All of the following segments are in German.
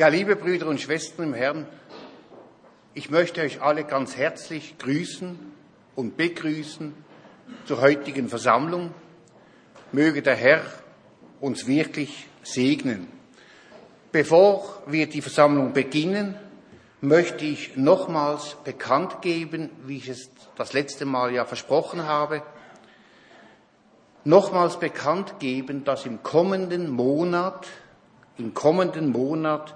Ja, liebe Brüder und Schwestern im Herrn, ich möchte euch alle ganz herzlich grüßen und begrüßen zur heutigen Versammlung. Möge der Herr uns wirklich segnen. Bevor wir die Versammlung beginnen, möchte ich nochmals bekannt geben, wie ich es das letzte Mal ja versprochen habe, nochmals bekannt geben, dass im kommenden Monat, im kommenden Monat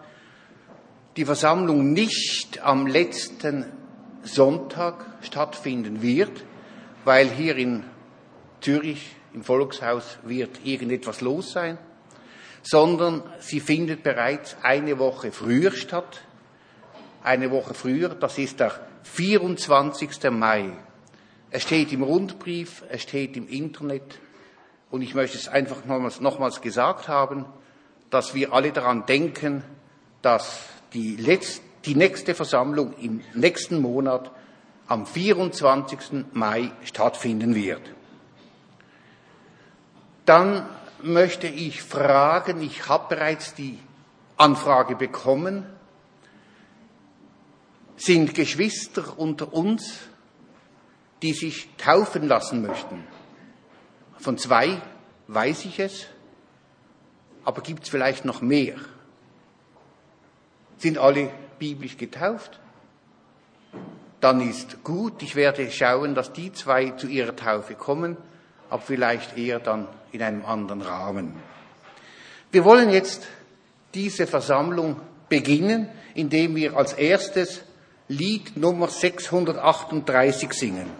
die Versammlung nicht am letzten Sonntag stattfinden wird, weil hier in Zürich im Volkshaus wird irgendetwas los sein, sondern sie findet bereits eine Woche früher statt. Eine Woche früher, das ist der 24. Mai. Es steht im Rundbrief, es steht im Internet und ich möchte es einfach nochmals, nochmals gesagt haben, dass wir alle daran denken, dass die, letzte, die nächste Versammlung im nächsten Monat am 24. Mai stattfinden wird. Dann möchte ich fragen, ich habe bereits die Anfrage bekommen, sind Geschwister unter uns, die sich taufen lassen möchten. Von zwei weiß ich es, aber gibt es vielleicht noch mehr? Sind alle biblisch getauft? Dann ist gut, ich werde schauen, dass die zwei zu ihrer Taufe kommen, aber vielleicht eher dann in einem anderen Rahmen. Wir wollen jetzt diese Versammlung beginnen, indem wir als erstes Lied Nummer 638 singen.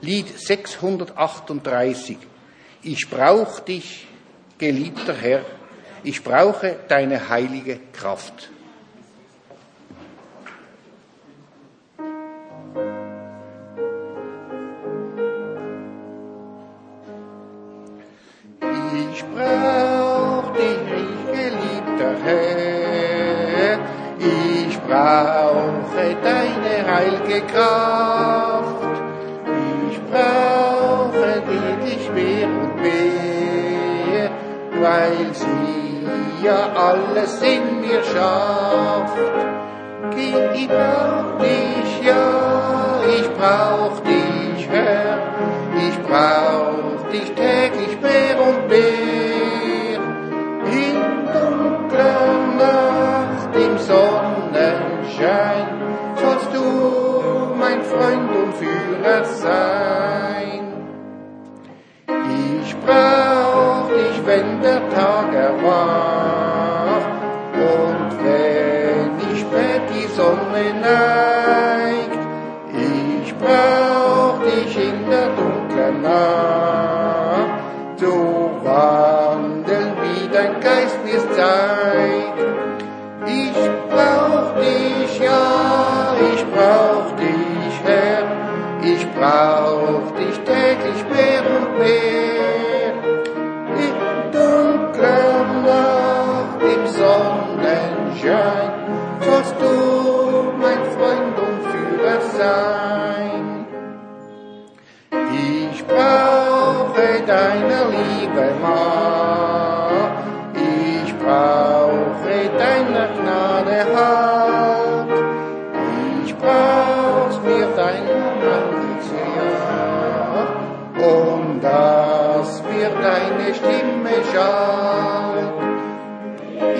Lied 638. Ich brauch dich, geliebter Herr, ich brauche deine heilige Kraft. Ich brauch dich, geliebter Herr, ich brauche deine heilige Kraft, ich brauche dich mehr und mehr, weil sie ja alles in mir schafft. Ich brauch dich, ja, ich brauch dich, Herr, ich brauch dich täglich mehr und mehr. In dunkler Nacht, im Sonnenschein, sollst du mein Freund und Führer sein. Ich brauch dich, wenn der Tag erwacht und wenn ich spät die Sonne neigt. Ich brauch dich in der dunklen Nacht, brauch dich täglich mehr und mehr. In dunkler Nacht, im Sonnenschein, sollst du mein Freund und Führer sein. Ich brauche deine Liebe, Macht, ich brauche deine Stimme schallt.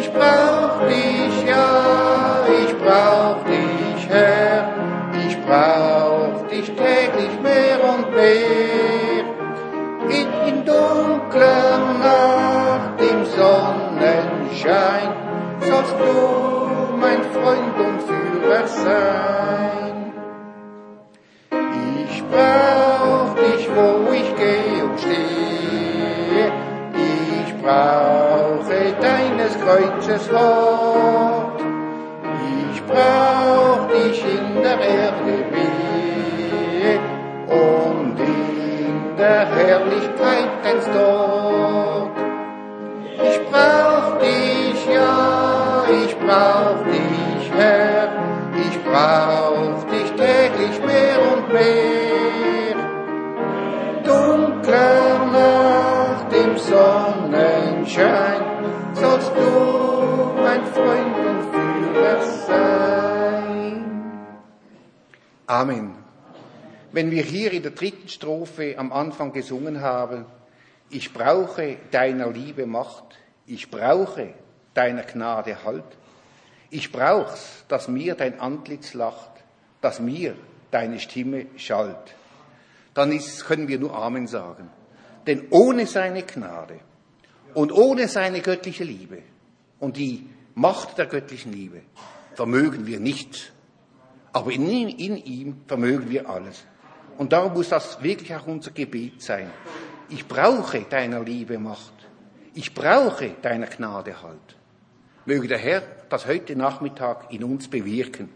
Ich brauch dich, ja, ich brauch dich, Herr, ich brauch dich täglich mehr und mehr. In, in dunkler Nacht, im Sonnenschein, sollst du mein Freund und Führer sein. Ich brauch dich, wo ich gehe und stehe, ich brauche deines Kreuzes Wort. Ich brauch dich in der Erde Wehe und in der Herrlichkeit deins dort. Ich brauch dich, ja, ich brauch dich, Herr, ich brauch Schön sollst du mein Freund und Führer sein. Amen. Wenn wir hier in der dritten Strophe am Anfang gesungen haben, ich brauche deiner Liebe Macht, ich brauche deiner Gnade Halt, ich brauch's, dass mir dein Antlitz lacht, dass mir deine Stimme schallt, dann ist, können wir nur Amen sagen. Denn ohne seine Gnade und ohne seine göttliche Liebe und die Macht der göttlichen Liebe vermögen wir nichts. Aber in, in ihm vermögen wir alles. Und darum muss das wirklich auch unser Gebet sein. Ich brauche deiner Liebe Macht. Ich brauche deiner Gnade Halt. Möge der Herr das heute Nachmittag in uns bewirken.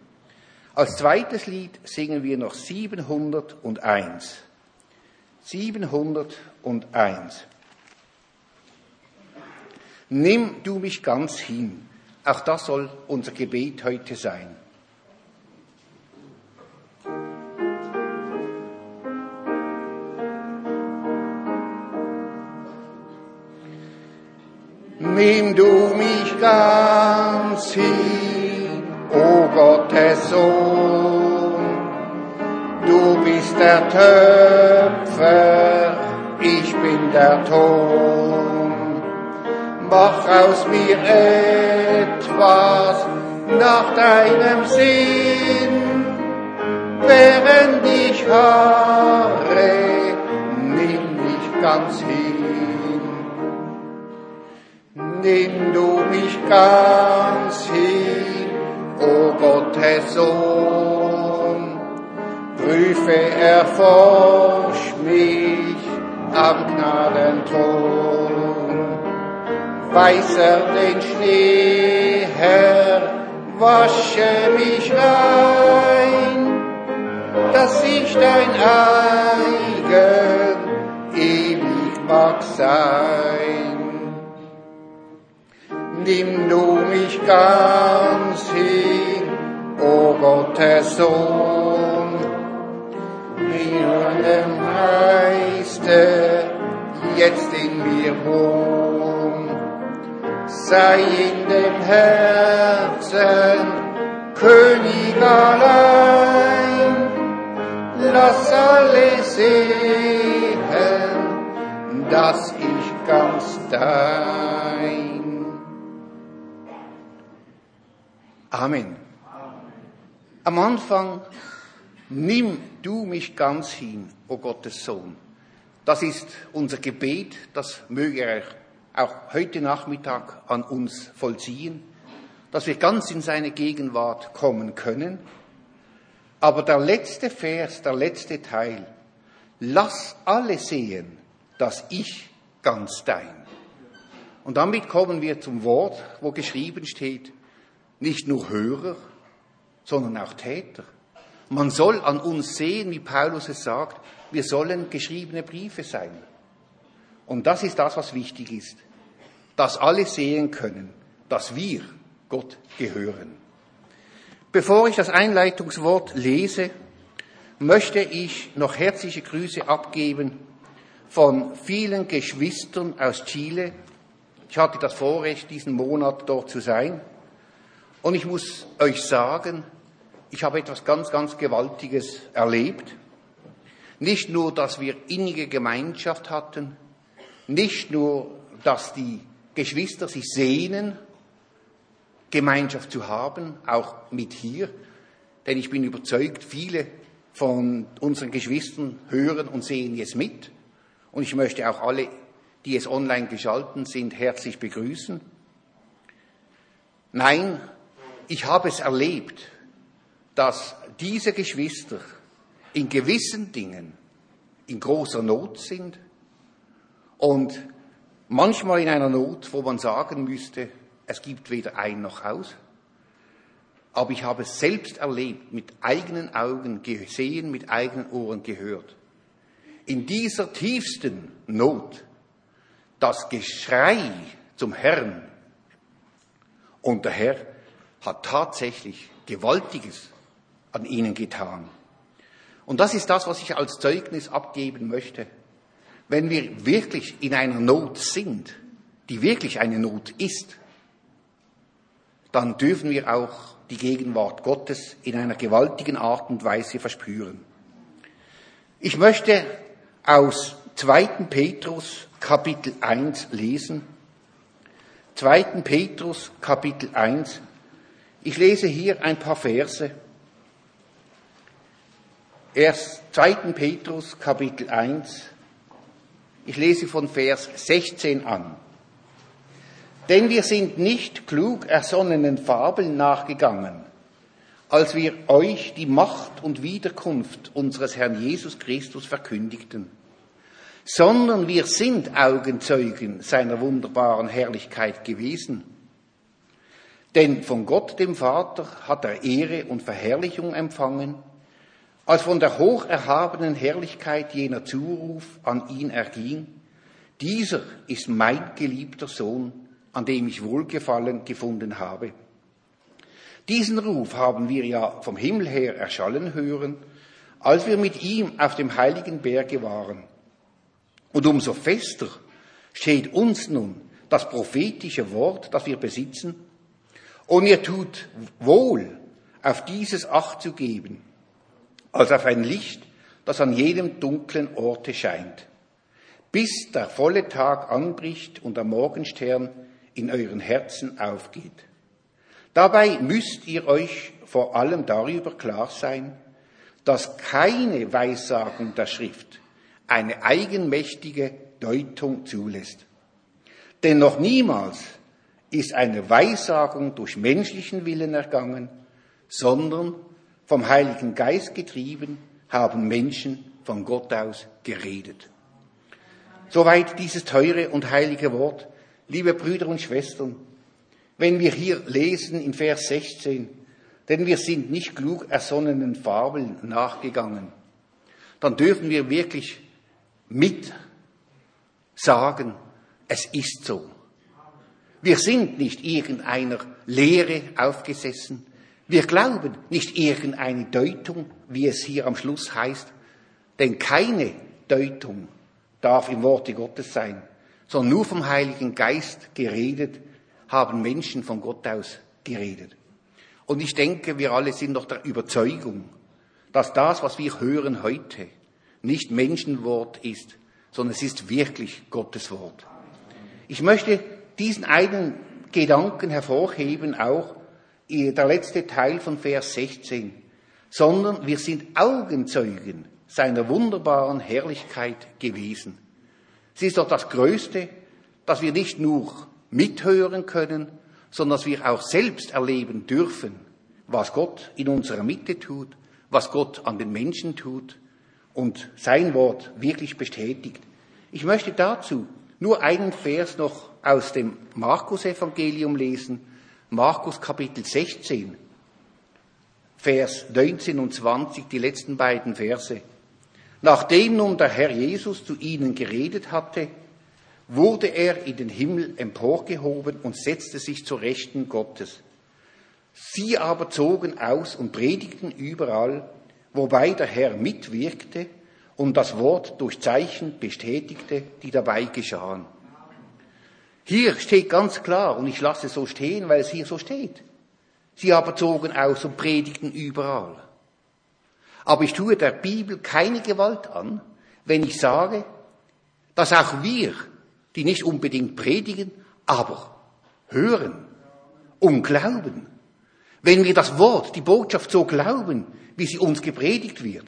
Als zweites Lied singen wir noch 701. 701. Nimm du mich ganz hin. Auch das soll unser Gebet heute sein. Nimm du mich ganz hin, o Gottes Sohn. Du bist der Töpfer, ich bin der Ton. Mach aus mir etwas nach deinem Sinn, während ich harre, nimm mich ganz hin. Nimm du mich ganz hin, o Gottes Sohn, prüfe, erforsch mich am Gnadenthron weißer denn Schnee, Herr, wasche mich rein, dass ich dein eigen ewig mag sein. Nimm du mich ganz hin, o Gottes Sohn, mir dem Meister jetzt in mir wohnt sei in dem Herzen König allein. Lass alle sehen, dass ich ganz dein. Amen. Am Anfang, nimm du mich ganz hin, o oh Gottes Sohn. Das ist unser Gebet, das möge er auch heute Nachmittag an uns vollziehen, dass wir ganz in seine Gegenwart kommen können. Aber der letzte Vers, der letzte Teil, lass alle sehen, dass ich ganz dein. Und damit kommen wir zum Wort, wo geschrieben steht, nicht nur Hörer, sondern auch Täter. Man soll an uns sehen, wie Paulus es sagt, wir sollen geschriebene Briefe sein. Und das ist das, was wichtig ist dass alle sehen können, dass wir Gott gehören. Bevor ich das Einleitungswort lese, möchte ich noch herzliche Grüße abgeben von vielen Geschwistern aus Chile. Ich hatte das Vorrecht, diesen Monat dort zu sein. Und ich muss euch sagen, ich habe etwas ganz, ganz Gewaltiges erlebt. Nicht nur, dass wir innige Gemeinschaft hatten, nicht nur, dass die Geschwister sich sehnen, Gemeinschaft zu haben, auch mit hier. Denn ich bin überzeugt, viele von unseren Geschwistern hören und sehen jetzt mit. Und ich möchte auch alle, die es online geschalten sind, herzlich begrüßen. Nein, ich habe es erlebt, dass diese Geschwister in gewissen Dingen in großer Not sind und Manchmal in einer Not, wo man sagen müsste, es gibt weder ein noch aus. Aber ich habe es selbst erlebt, mit eigenen Augen gesehen, mit eigenen Ohren gehört. In dieser tiefsten Not das Geschrei zum Herrn. Und der Herr hat tatsächlich Gewaltiges an ihnen getan. Und das ist das, was ich als Zeugnis abgeben möchte wenn wir wirklich in einer Not sind, die wirklich eine Not ist, dann dürfen wir auch die Gegenwart Gottes in einer gewaltigen Art und Weise verspüren. Ich möchte aus 2. Petrus Kapitel 1 lesen. 2. Petrus Kapitel 1. Ich lese hier ein paar Verse. Erst 2. Petrus Kapitel 1. Ich lese von Vers 16 an. Denn wir sind nicht klug ersonnenen Fabeln nachgegangen, als wir euch die Macht und Wiederkunft unseres Herrn Jesus Christus verkündigten, sondern wir sind Augenzeugen seiner wunderbaren Herrlichkeit gewesen. Denn von Gott dem Vater hat er Ehre und Verherrlichung empfangen, als von der hocherhabenen Herrlichkeit jener Zuruf an ihn erging, dieser ist mein geliebter Sohn, an dem ich Wohlgefallen gefunden habe. Diesen Ruf haben wir ja vom Himmel her erschallen hören, als wir mit ihm auf dem heiligen Berge waren. Und umso fester steht uns nun das prophetische Wort, das wir besitzen, und ihr tut wohl, auf dieses Acht zu geben, als auf ein Licht, das an jedem dunklen Orte scheint, bis der volle Tag anbricht und der Morgenstern in euren Herzen aufgeht. Dabei müsst ihr euch vor allem darüber klar sein, dass keine Weissagung der Schrift eine eigenmächtige Deutung zulässt. Denn noch niemals ist eine Weissagung durch menschlichen Willen ergangen, sondern vom Heiligen Geist getrieben haben Menschen von Gott aus geredet. Soweit dieses teure und heilige Wort. Liebe Brüder und Schwestern, wenn wir hier lesen in Vers 16, denn wir sind nicht klug ersonnenen Fabeln nachgegangen, dann dürfen wir wirklich mit sagen, es ist so. Wir sind nicht irgendeiner Lehre aufgesessen. Wir glauben nicht irgendeine Deutung, wie es hier am Schluss heißt, denn keine Deutung darf im Worte Gottes sein sondern nur vom Heiligen Geist geredet, haben Menschen von Gott aus geredet. Und ich denke, wir alle sind doch der Überzeugung, dass das, was wir hören heute, nicht Menschenwort ist, sondern es ist wirklich Gottes Wort. Ich möchte diesen einen Gedanken hervorheben, auch der letzte Teil von Vers 16, sondern wir sind Augenzeugen seiner wunderbaren Herrlichkeit gewesen. Sie ist doch das Größte, dass wir nicht nur mithören können, sondern dass wir auch selbst erleben dürfen, was Gott in unserer Mitte tut, was Gott an den Menschen tut und sein Wort wirklich bestätigt. Ich möchte dazu nur einen Vers noch aus dem Markus-Evangelium lesen, Markus Kapitel 16, Vers 19 und 20, die letzten beiden Verse. Nachdem nun der Herr Jesus zu ihnen geredet hatte, wurde er in den Himmel emporgehoben und setzte sich zur Rechten Gottes. Sie aber zogen aus und predigten überall, wobei der Herr mitwirkte und das Wort durch Zeichen bestätigte, die dabei geschahen. Hier steht ganz klar, und ich lasse es so stehen, weil es hier so steht. Sie aber zogen aus und predigten überall. Aber ich tue der Bibel keine Gewalt an, wenn ich sage, dass auch wir, die nicht unbedingt predigen, aber hören und glauben, wenn wir das Wort, die Botschaft so glauben, wie sie uns gepredigt wird,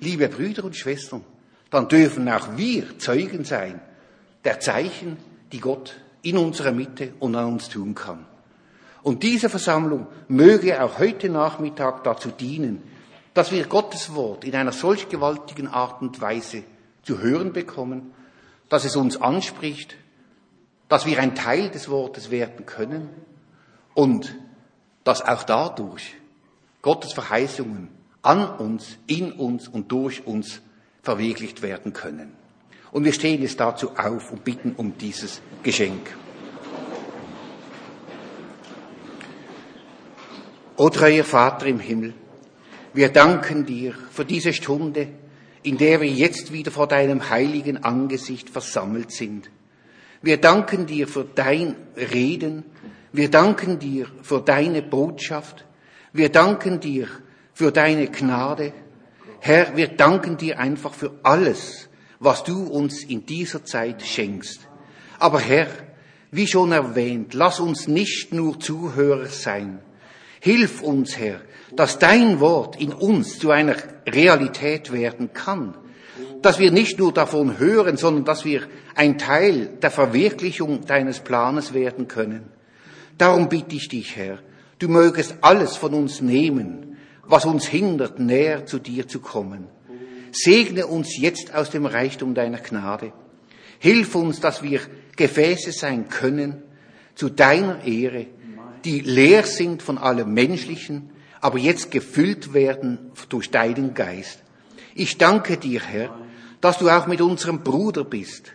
liebe Brüder und Schwestern, dann dürfen auch wir Zeugen sein der Zeichen, die Gott in unserer Mitte und an uns tun kann. Und diese Versammlung möge auch heute Nachmittag dazu dienen, dass wir Gottes Wort in einer solch gewaltigen Art und Weise zu hören bekommen, dass es uns anspricht, dass wir ein Teil des Wortes werden können und dass auch dadurch Gottes Verheißungen an uns, in uns und durch uns verwirklicht werden können. Und wir stehen jetzt dazu auf und bitten um dieses Geschenk. O treuer Vater im Himmel, wir danken dir für diese Stunde, in der wir jetzt wieder vor deinem heiligen Angesicht versammelt sind. Wir danken dir für dein Reden. Wir danken dir für deine Botschaft. Wir danken dir für deine Gnade. Herr, wir danken dir einfach für alles, was du uns in dieser Zeit schenkst. Aber Herr, wie schon erwähnt, lass uns nicht nur Zuhörer sein. Hilf uns, Herr, dass dein Wort in uns zu einer Realität werden kann. Dass wir nicht nur davon hören, sondern dass wir ein Teil der Verwirklichung deines Planes werden können. Darum bitte ich dich, Herr, du mögest alles von uns nehmen, was uns hindert, näher zu dir zu kommen. Segne uns jetzt aus dem Reichtum deiner Gnade. Hilf uns, dass wir Gefäße sein können zu deiner Ehre, die leer sind von allem Menschlichen, aber jetzt gefüllt werden durch deinen Geist. Ich danke dir, Herr, dass du auch mit unserem Bruder bist,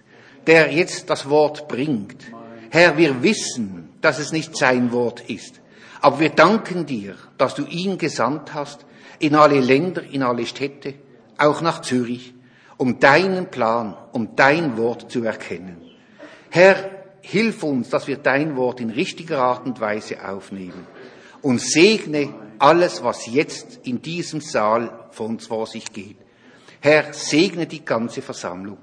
der jetzt das Wort bringt. Herr, wir wissen, dass es nicht sein Wort ist, aber wir danken dir, dass du ihn gesandt hast in alle Länder, in alle Städte, auch nach Zürich, um deinen Plan, um dein Wort zu erkennen. Herr, hilf uns, dass wir dein Wort in richtiger Art und Weise aufnehmen und segne alles, was jetzt in diesem Saal vor uns vor sich geht. Herr, segne die ganze Versammlung.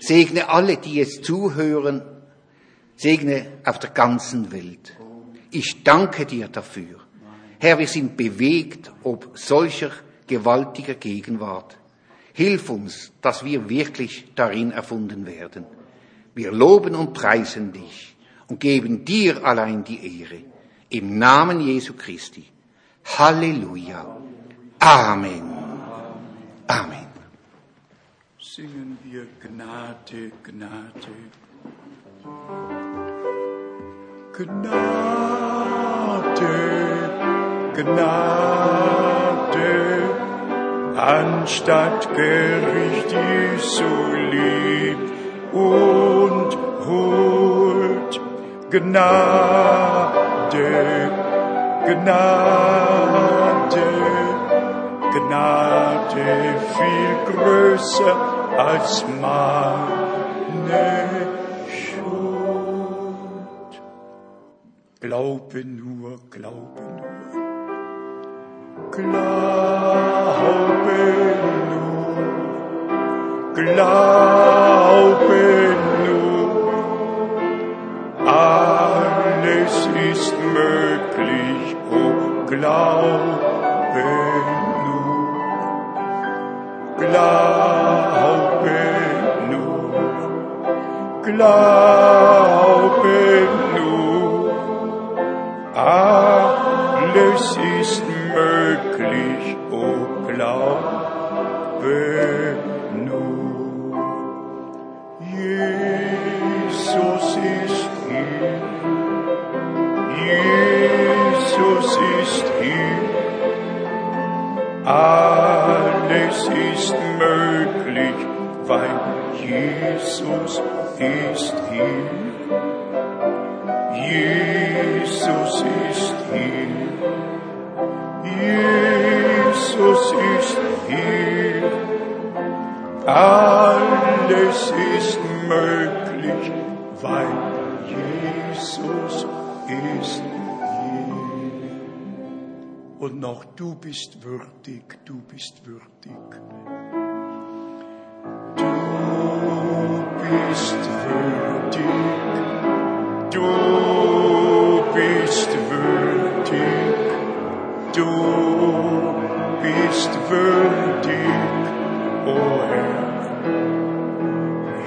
Segne alle, die jetzt zuhören. Segne auf der ganzen Welt. Ich danke dir dafür. Herr, wir sind bewegt ob solcher gewaltiger Gegenwart. Hilf uns, dass wir wirklich darin erfunden werden. Wir loben und preisen dich und geben dir allein die Ehre. Im Namen Jesu Christi. Halleluja. Amen. Amen. Singen wir Gnade, Gnade. Gnade, Gnade, anstatt Gericht Jesu lieb und holt Gnade, Gnade, Gnade viel größer als meine Schuld. Glaube nur, glaube nur. Glaube glaube nur. Alles ist möglich, oh glaube nur. Glaube nur, glaube nur. Alles ist möglich, Jesus ist hier. Jesus ist hier. Jesus ist hier. Alles ist möglich, weil Jesus ist hier. Und noch du bist würdig, du bist würdig. Du bist würdig. Du bist würdig. Du bist würdig, o oh Herr,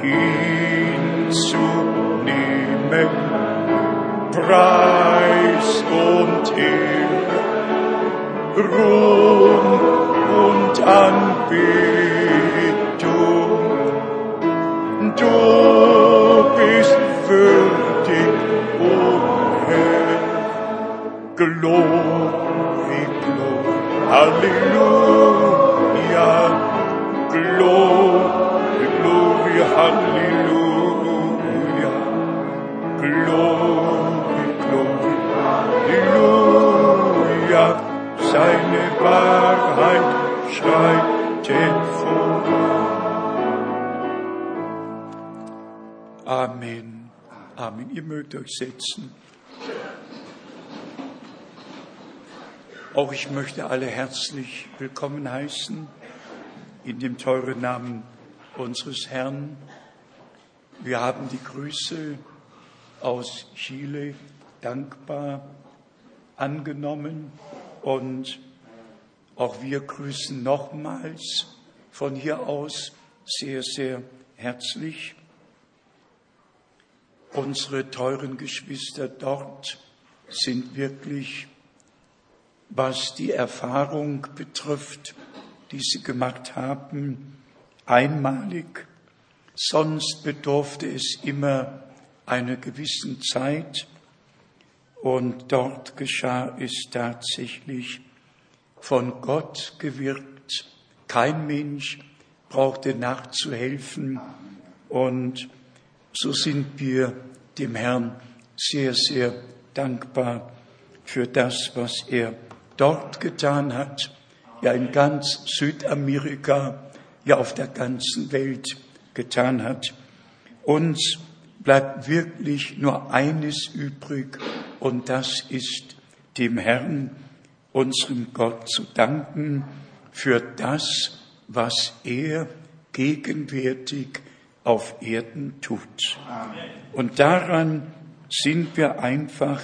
hinzunehmen Preis und Ehre, Ruhm und Anbetung. Du bist würdig, o oh Herr, Glory, Glory, Halleluja, Glory, Glory, Halleluja, Glory, Glory, Halleluja, seine Wahrheit schreitet. Amen. Amen. Ihr mögt euch setzen. Auch ich möchte alle herzlich willkommen heißen in dem teuren Namen unseres Herrn. Wir haben die Grüße aus Chile dankbar angenommen und auch wir grüßen nochmals von hier aus sehr, sehr herzlich unsere teuren Geschwister dort sind wirklich, was die Erfahrung betrifft, die sie gemacht haben, einmalig. Sonst bedurfte es immer einer gewissen Zeit. Und dort geschah es tatsächlich von Gott gewirkt. Kein Mensch brauchte nachzuhelfen. Und so sind wir dem Herrn sehr, sehr dankbar für das, was er dort getan hat, ja in ganz Südamerika, ja auf der ganzen Welt getan hat. Uns bleibt wirklich nur eines übrig, und das ist dem Herrn, unserem Gott, zu danken für das, was er gegenwärtig auf Erden tut. Und daran sind wir einfach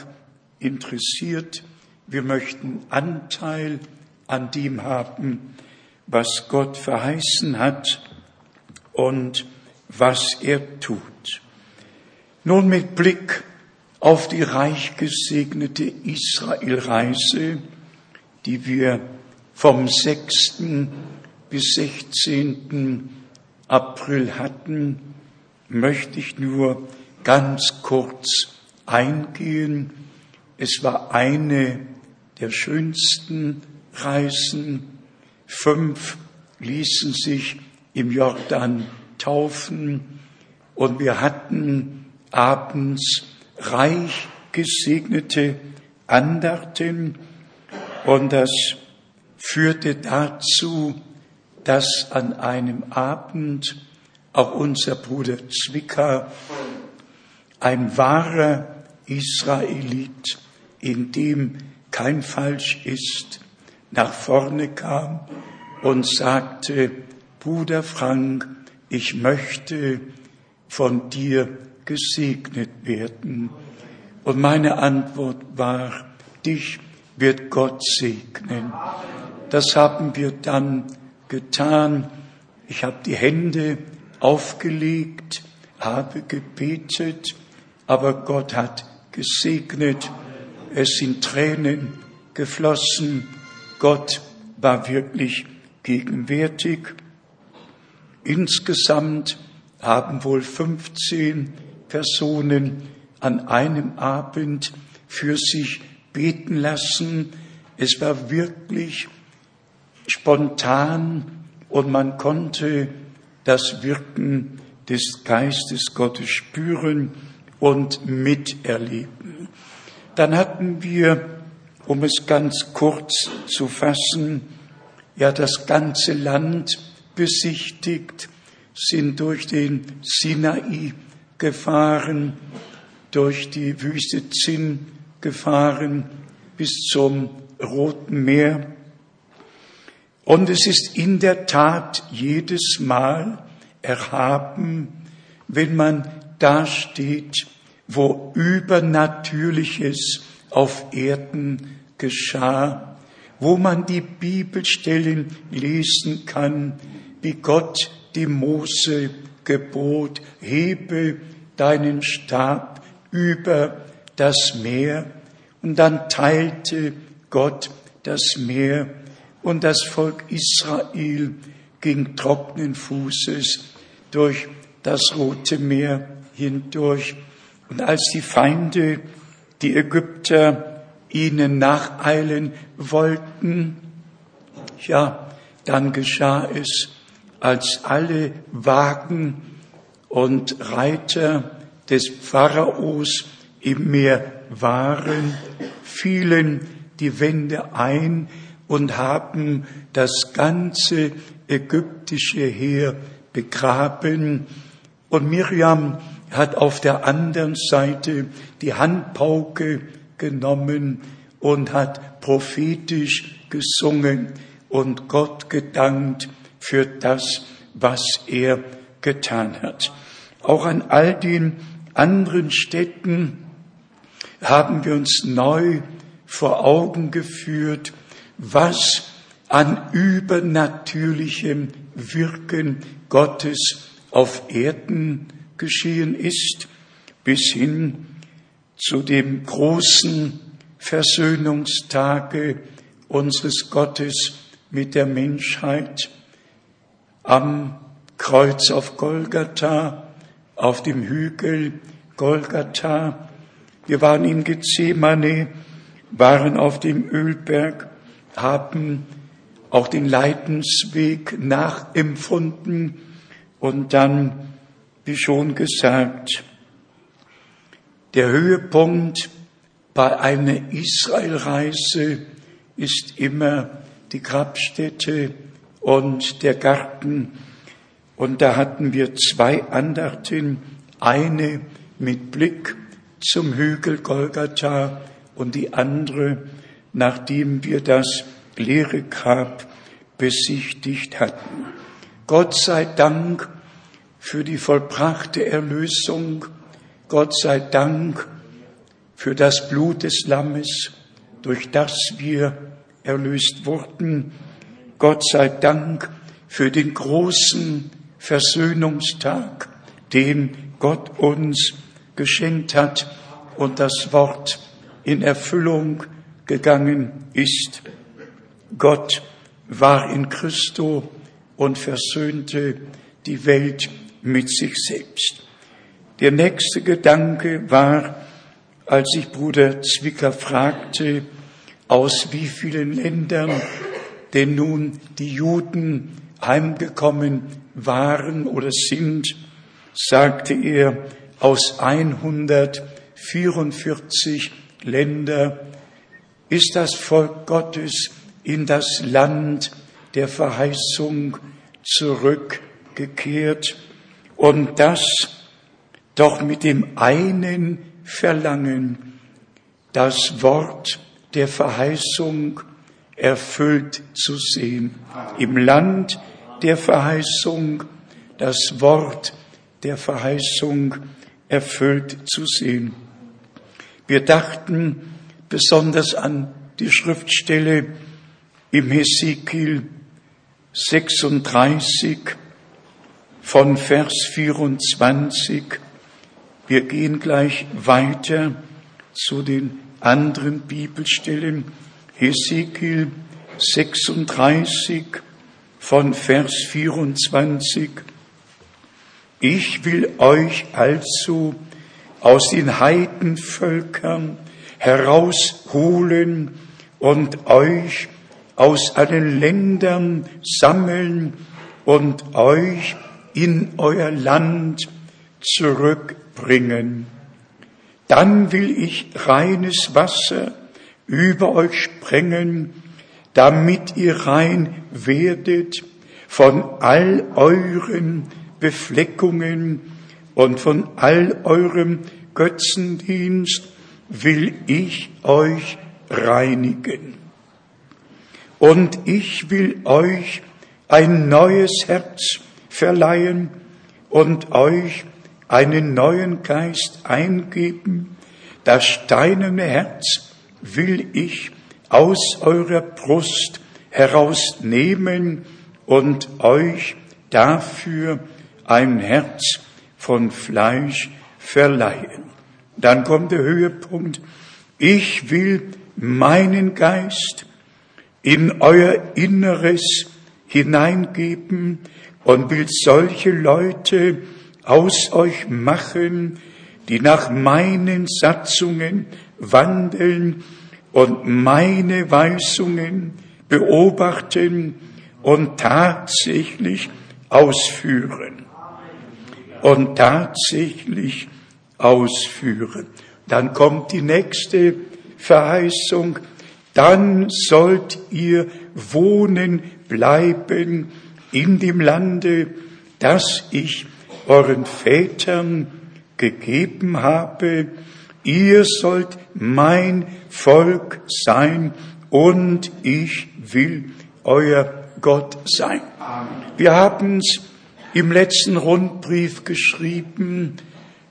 interessiert. Wir möchten Anteil an dem haben, was Gott verheißen hat und was er tut. Nun mit Blick auf die reich gesegnete Israelreise, die wir vom 6. bis 16. April hatten, möchte ich nur ganz kurz eingehen. Es war eine der schönsten Reisen. Fünf ließen sich im Jordan taufen und wir hatten abends reich gesegnete Andachten und das führte dazu, dass an einem Abend auch unser Bruder Zwicker, ein wahrer Israelit, in dem kein Falsch ist, nach vorne kam und sagte, Bruder Frank, ich möchte von dir gesegnet werden. Und meine Antwort war, dich wird Gott segnen. Das haben wir dann getan. Ich habe die Hände aufgelegt, habe gebetet, aber Gott hat gesegnet. Es sind Tränen geflossen. Gott war wirklich gegenwärtig. Insgesamt haben wohl 15 Personen an einem Abend für sich beten lassen. Es war wirklich spontan und man konnte das Wirken des Geistes Gottes spüren und miterleben. Dann hatten wir, um es ganz kurz zu fassen, ja das ganze Land besichtigt, sind durch den Sinai gefahren, durch die Wüste Zinn gefahren bis zum Roten Meer und es ist in der Tat jedes Mal erhaben, wenn man da steht, wo Übernatürliches auf Erden geschah, wo man die Bibelstellen lesen kann, wie Gott dem Mose gebot, hebe deinen Stab über das Meer, und dann teilte Gott das Meer und das Volk Israel ging trockenen Fußes durch das Rote Meer hindurch. Und als die Feinde, die Ägypter, ihnen nacheilen wollten, ja, dann geschah es, als alle Wagen und Reiter des Pharaos im Meer waren, fielen die Wände ein, und haben das ganze ägyptische Heer begraben. Und Miriam hat auf der anderen Seite die Handpauke genommen und hat prophetisch gesungen und Gott gedankt für das, was er getan hat. Auch an all den anderen Städten haben wir uns neu vor Augen geführt, was an übernatürlichem Wirken Gottes auf Erden geschehen ist, bis hin zu dem großen Versöhnungstage unseres Gottes mit der Menschheit am Kreuz auf Golgatha, auf dem Hügel Golgatha. Wir waren in Gethsemane, waren auf dem Ölberg, haben auch den Leidensweg nachempfunden und dann, wie schon gesagt, der Höhepunkt bei einer Israelreise ist immer die Grabstätte und der Garten. Und da hatten wir zwei Andachten, eine mit Blick zum Hügel Golgatha und die andere, nachdem wir das leere Grab besichtigt hatten. Gott sei Dank für die vollbrachte Erlösung Gott sei Dank für das Blut des Lammes, durch das wir erlöst wurden. Gott sei Dank für den großen Versöhnungstag, den Gott uns geschenkt hat und das Wort in Erfüllung gegangen ist. Gott war in Christo und versöhnte die Welt mit sich selbst. Der nächste Gedanke war, als ich Bruder Zwicker fragte, aus wie vielen Ländern denn nun die Juden heimgekommen waren oder sind, sagte er, aus 144 Länder ist das Volk Gottes in das Land der Verheißung zurückgekehrt und das doch mit dem einen Verlangen, das Wort der Verheißung erfüllt zu sehen. Im Land der Verheißung das Wort der Verheißung erfüllt zu sehen. Wir dachten besonders an die Schriftstelle im Hesekiel 36 von Vers 24 wir gehen gleich weiter zu den anderen Bibelstellen. Hesekiel 36 von Vers 24. Ich will euch also aus den Heidenvölkern herausholen und euch aus allen Ländern sammeln und euch in euer Land zurückbringen. Dann will ich reines Wasser über euch sprengen, damit ihr rein werdet von all euren Befleckungen und von all eurem Götzendienst will ich euch reinigen. Und ich will euch ein neues Herz verleihen und euch einen neuen Geist eingeben. Das steinerne Herz will ich aus eurer Brust herausnehmen und euch dafür ein Herz von Fleisch verleihen. Dann kommt der Höhepunkt. Ich will meinen Geist in euer Inneres hineingeben und will solche Leute aus euch machen, die nach meinen Satzungen wandeln und meine Weisungen beobachten und tatsächlich ausführen. Und tatsächlich ausführen. Dann kommt die nächste Verheißung. Dann sollt ihr wohnen bleiben in dem Lande, das ich euren Vätern gegeben habe, ihr sollt mein Volk sein und ich will euer Gott sein. Wir haben es im letzten Rundbrief geschrieben,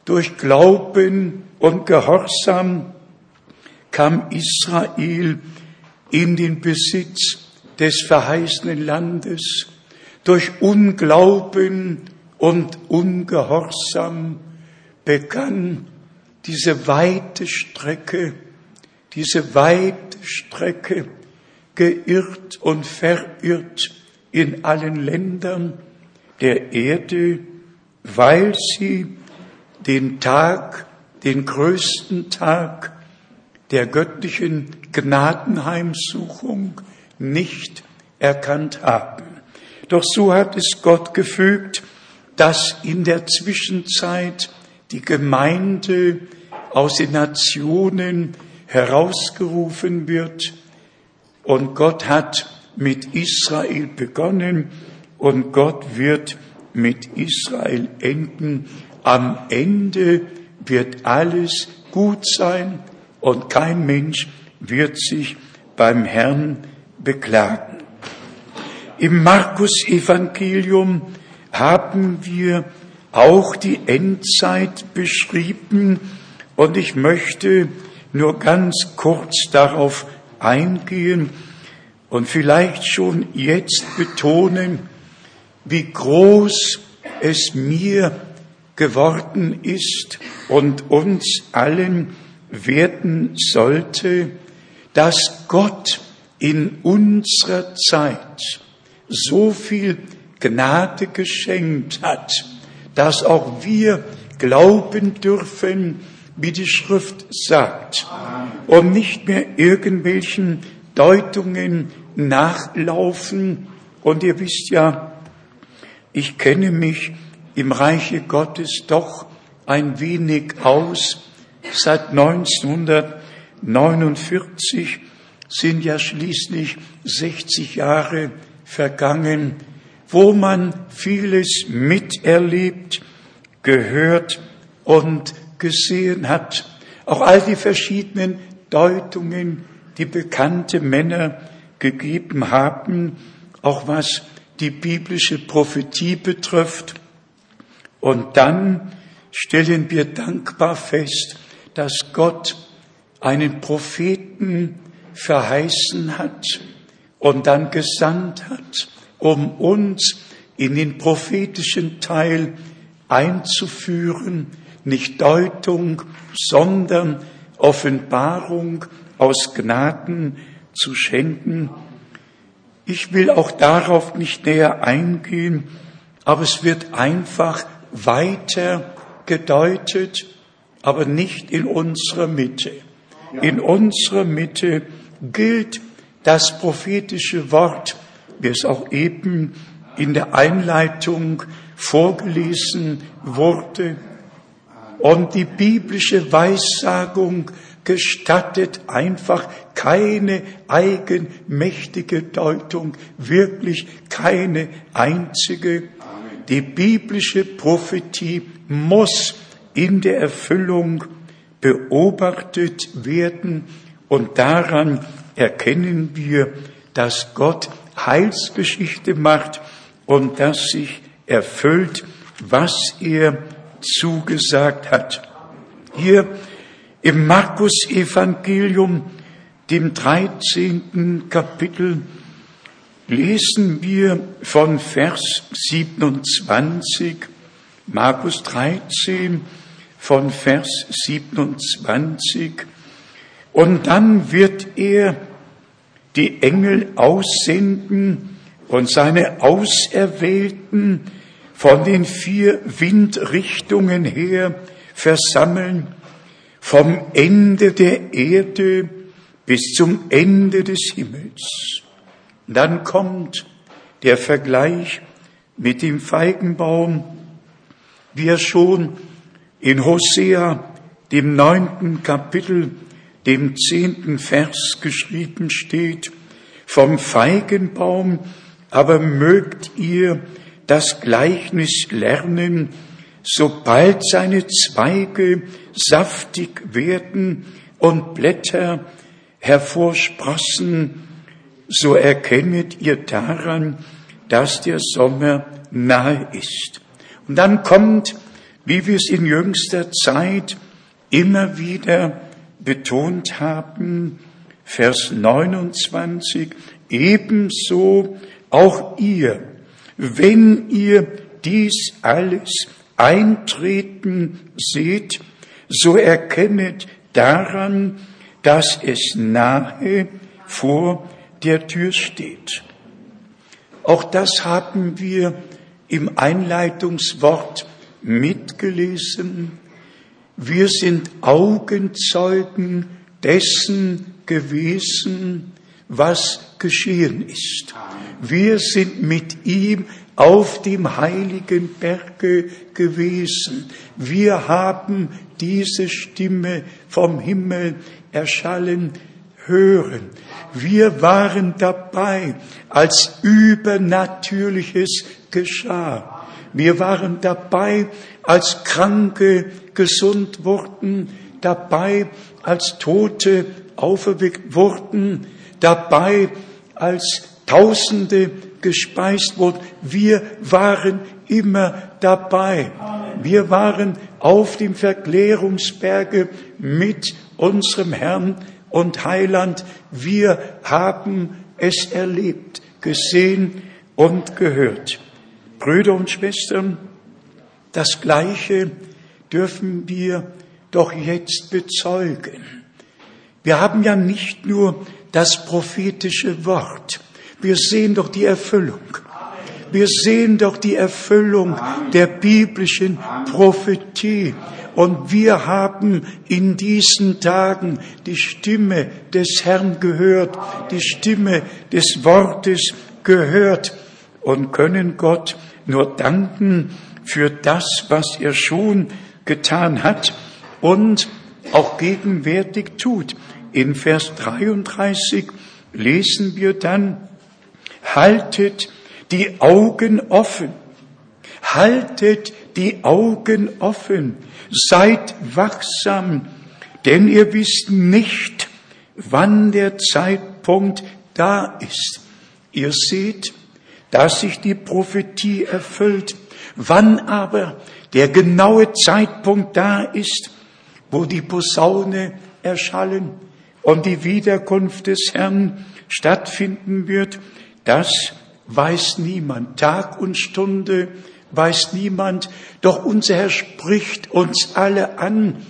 durch Glauben und Gehorsam kam Israel in den Besitz des verheißenen Landes. Durch Unglauben und Ungehorsam begann diese weite Strecke, diese weite Strecke geirrt und verirrt in allen Ländern der Erde, weil sie den Tag, den größten Tag der göttlichen Gnadenheimsuchung nicht erkannt haben. Doch so hat es Gott gefügt, dass in der Zwischenzeit die Gemeinde aus den Nationen herausgerufen wird und Gott hat mit Israel begonnen und Gott wird mit Israel enden. Am Ende wird alles gut sein und kein Mensch wird sich beim Herrn beklagen. Im Markus Evangelium haben wir auch die Endzeit beschrieben und ich möchte nur ganz kurz darauf eingehen und vielleicht schon jetzt betonen, wie groß es mir geworden ist und uns allen werden sollte, dass Gott in unserer Zeit so viel Gnade geschenkt hat, dass auch wir glauben dürfen, wie die Schrift sagt, und nicht mehr irgendwelchen Deutungen nachlaufen. Und ihr wisst ja, ich kenne mich im Reiche Gottes doch ein wenig aus. Seit 1949 sind ja schließlich 60 Jahre vergangen, wo man vieles miterlebt, gehört und gesehen hat. Auch all die verschiedenen Deutungen, die bekannte Männer gegeben haben, auch was die biblische Prophetie betrifft. Und dann stellen wir dankbar fest, dass Gott einen Propheten verheißen hat und dann gesandt hat, um uns in den prophetischen Teil einzuführen, nicht Deutung, sondern Offenbarung aus Gnaden zu schenken. Ich will auch darauf nicht näher eingehen, aber es wird einfach weiter gedeutet, aber nicht in unserer Mitte. In unserer Mitte gilt das prophetische Wort, wie es auch eben in der Einleitung vorgelesen wurde. Und die biblische Weissagung gestattet einfach keine eigenmächtige Deutung, wirklich keine einzige. Die biblische Prophetie muss in der Erfüllung beobachtet werden und daran erkennen wir, dass Gott Heilsgeschichte macht und dass sich erfüllt, was er zugesagt hat. Hier im Markus Evangelium, dem 13. Kapitel, lesen wir von Vers 27, Markus 13, von Vers 27, und dann wird er die Engel aussenden und seine Auserwählten von den vier Windrichtungen her versammeln, vom Ende der Erde bis zum Ende des Himmels. Dann kommt der Vergleich mit dem Feigenbaum, wie er schon in Hosea, dem neunten Kapitel, dem zehnten Vers geschrieben steht, vom Feigenbaum aber mögt ihr das Gleichnis lernen, sobald seine Zweige saftig werden und Blätter hervorsprossen, so erkennet ihr daran, dass der Sommer nahe ist. Und dann kommt, wie wir es in jüngster Zeit immer wieder betont haben, Vers 29, ebenso auch ihr, wenn ihr dies alles eintreten seht, so erkennet daran, dass es nahe vor der Tür steht. Auch das haben wir im Einleitungswort mitgelesen. Wir sind Augenzeugen dessen gewesen, was geschehen ist. Wir sind mit ihm auf dem heiligen Berge gewesen. Wir haben diese Stimme vom Himmel erschallen hören. Wir waren dabei, als Übernatürliches geschah. Wir waren dabei, als Kranke gesund wurden, dabei, als Tote auferweckt wurden, dabei, als Tausende gespeist wurden. Wir waren immer dabei. Wir waren auf dem Verklärungsberge mit unserem Herrn und Heiland. Wir haben es erlebt, gesehen und gehört. Brüder und Schwestern, das Gleiche dürfen wir doch jetzt bezeugen. Wir haben ja nicht nur das prophetische Wort, wir sehen doch die Erfüllung. Wir sehen doch die Erfüllung der biblischen Prophetie. Und wir haben in diesen Tagen die Stimme des Herrn gehört, die Stimme des Wortes gehört und können Gott nur danken für das, was er schon getan hat und auch gegenwärtig tut. In Vers 33 lesen wir dann, haltet die Augen offen, haltet die Augen offen, seid wachsam, denn ihr wisst nicht, wann der Zeitpunkt da ist. Ihr seht, dass sich die Prophetie erfüllt. Wann aber der genaue Zeitpunkt da ist, wo die Posaune erschallen und die Wiederkunft des Herrn stattfinden wird, das weiß niemand. Tag und Stunde weiß niemand. Doch unser Herr spricht uns alle an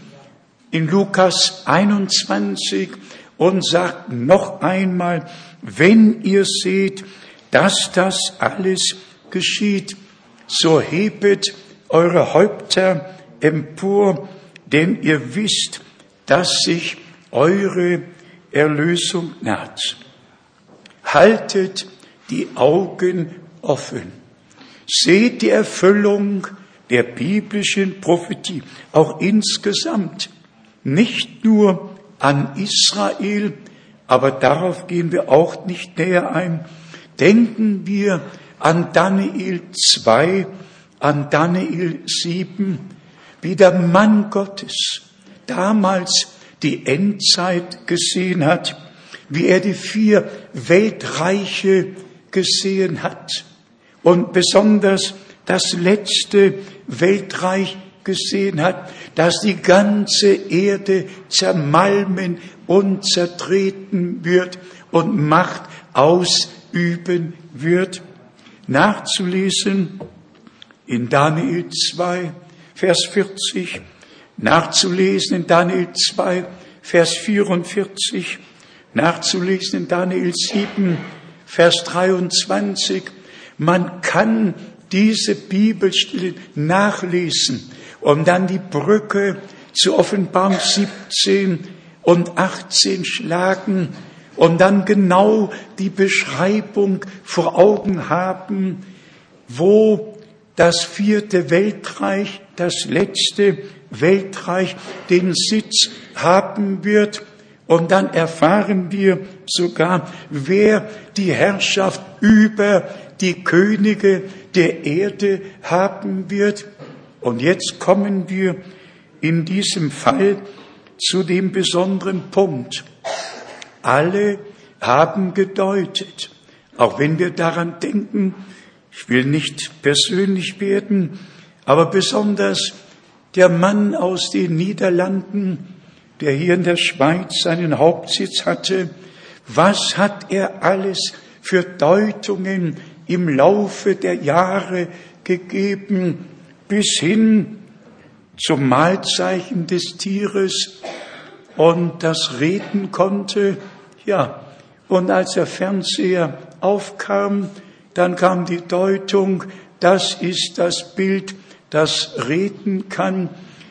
in Lukas 21 und sagt noch einmal, wenn ihr seht, dass das alles geschieht, so hebet eure Häupter empor, denn ihr wisst, dass sich eure Erlösung naht. Haltet die Augen offen. Seht die Erfüllung der biblischen Prophetie, auch insgesamt, nicht nur an Israel, aber darauf gehen wir auch nicht näher ein. Denken wir an Daniel 2, an Daniel 7, wie der Mann Gottes damals die Endzeit gesehen hat, wie er die vier Weltreiche gesehen hat und besonders das letzte Weltreich gesehen hat, dass die ganze Erde zermalmen und zertreten wird und Macht ausüben wird. Nachzulesen in Daniel 2, Vers 40, nachzulesen in Daniel 2, Vers 44, nachzulesen in Daniel 7, Vers 23. Man kann diese Bibelstelle nachlesen und dann die Brücke zu Offenbarung 17 und 18 schlagen und dann genau die Beschreibung vor Augen haben, wo das vierte Weltreich, das letzte Weltreich den Sitz haben wird. Und dann erfahren wir sogar, wer die Herrschaft über die Könige der Erde haben wird. Und jetzt kommen wir in diesem Fall zu dem besonderen Punkt. Alle haben gedeutet, auch wenn wir daran denken, ich will nicht persönlich werden, aber besonders der Mann aus den Niederlanden, der hier in der Schweiz seinen Hauptsitz hatte, was hat er alles für Deutungen im Laufe der Jahre gegeben, bis hin zum Mahlzeichen des Tieres und das reden konnte. Ja, und als der Fernseher aufkam, dann kam die Deutung, das ist das Bild, das reden kann,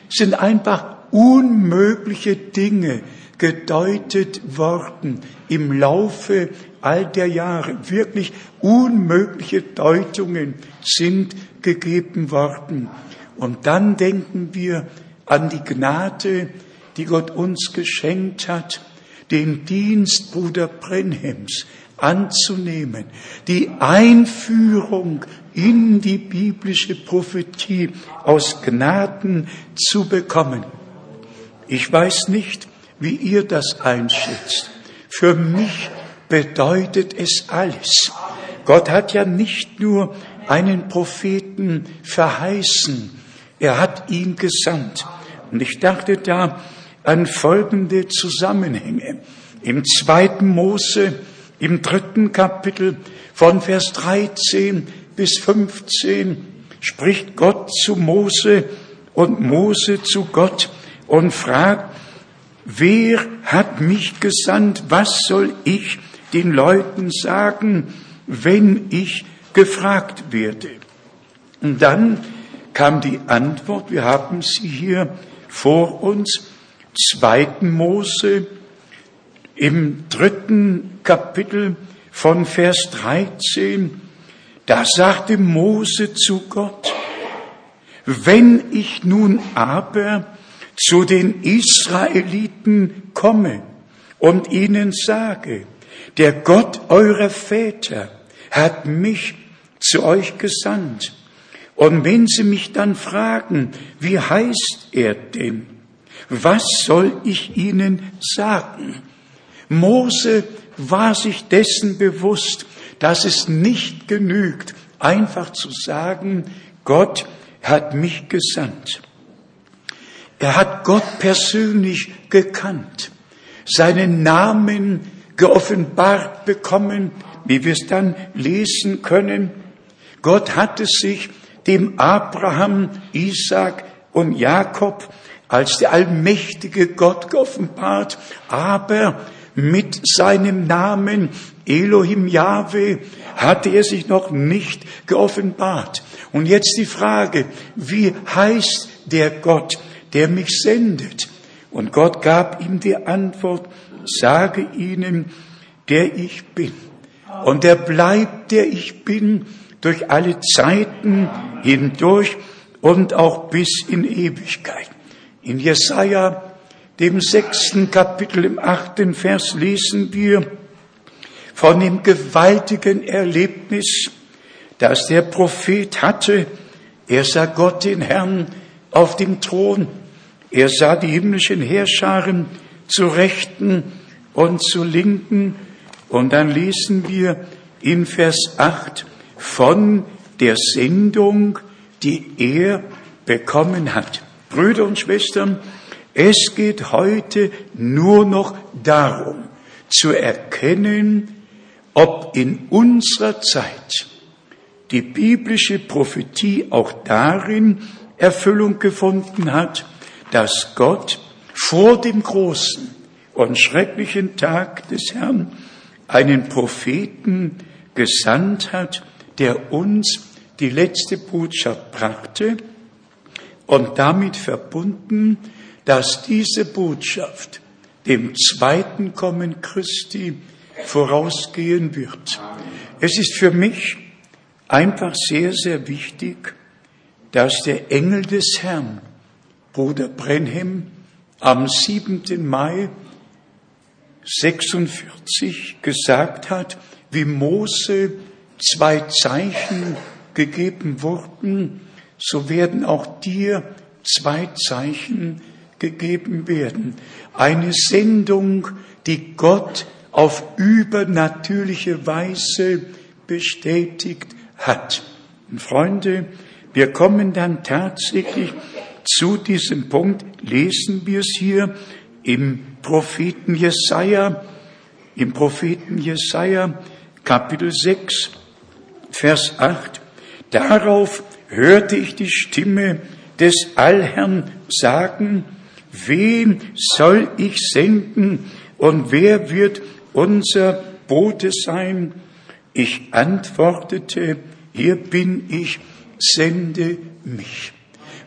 sind einfach unmögliche Dinge gedeutet worden im Laufe all der Jahre. Wirklich unmögliche Deutungen sind gegeben worden. Und dann denken wir an die Gnade, die Gott uns geschenkt hat, den Dienst Bruder Brenhems anzunehmen, die Einführung in die biblische Prophetie aus Gnaden zu bekommen. Ich weiß nicht, wie ihr das einschätzt. Für mich bedeutet es alles. Gott hat ja nicht nur einen Propheten verheißen, er hat ihn gesandt. Und ich dachte da an folgende Zusammenhänge. Im zweiten Mose, im dritten Kapitel von Vers 13 bis 15 spricht Gott zu Mose und Mose zu Gott und fragt, wer hat mich gesandt? Was soll ich den Leuten sagen, wenn ich gefragt werde? Und dann kam die Antwort, wir haben sie hier vor uns, zweiten Mose im dritten Kapitel von Vers 13, da sagte Mose zu Gott, wenn ich nun aber zu den Israeliten komme und ihnen sage, der Gott eurer Väter hat mich zu euch gesandt, und wenn Sie mich dann fragen, wie heißt er denn? Was soll ich Ihnen sagen? Mose war sich dessen bewusst, dass es nicht genügt, einfach zu sagen, Gott hat mich gesandt. Er hat Gott persönlich gekannt, seinen Namen geoffenbart bekommen, wie wir es dann lesen können. Gott hatte sich dem Abraham, Isaac und Jakob als der allmächtige Gott geoffenbart, aber mit seinem Namen Elohim Yahweh hatte er sich noch nicht geoffenbart. Und jetzt die Frage, wie heißt der Gott, der mich sendet? Und Gott gab ihm die Antwort, sage ihnen, der ich bin. Und der bleibt, der ich bin, durch alle Zeiten hindurch und auch bis in Ewigkeit. In Jesaja, dem sechsten Kapitel im achten Vers lesen wir von dem gewaltigen Erlebnis, das der Prophet hatte. Er sah Gott, den Herrn, auf dem Thron. Er sah die himmlischen Heerscharen zu Rechten und zu Linken. Und dann lesen wir in Vers 8, von der Sendung, die er bekommen hat. Brüder und Schwestern, es geht heute nur noch darum, zu erkennen, ob in unserer Zeit die biblische Prophetie auch darin Erfüllung gefunden hat, dass Gott vor dem großen und schrecklichen Tag des Herrn einen Propheten gesandt hat, der uns die letzte Botschaft brachte und damit verbunden, dass diese Botschaft dem zweiten Kommen Christi vorausgehen wird. Es ist für mich einfach sehr, sehr wichtig, dass der Engel des Herrn, Bruder Brenhem, am 7. Mai 46 gesagt hat, wie Mose zwei Zeichen gegeben wurden, so werden auch dir zwei Zeichen gegeben werden. Eine Sendung, die Gott auf übernatürliche Weise bestätigt hat. Und Freunde, wir kommen dann tatsächlich zu diesem Punkt, lesen wir es hier im Propheten Jesaja, im Propheten Jesaja, Kapitel 6, Vers 8. Darauf hörte ich die Stimme des Allherrn sagen, wen soll ich senden und wer wird unser Bote sein? Ich antwortete, hier bin ich, sende mich.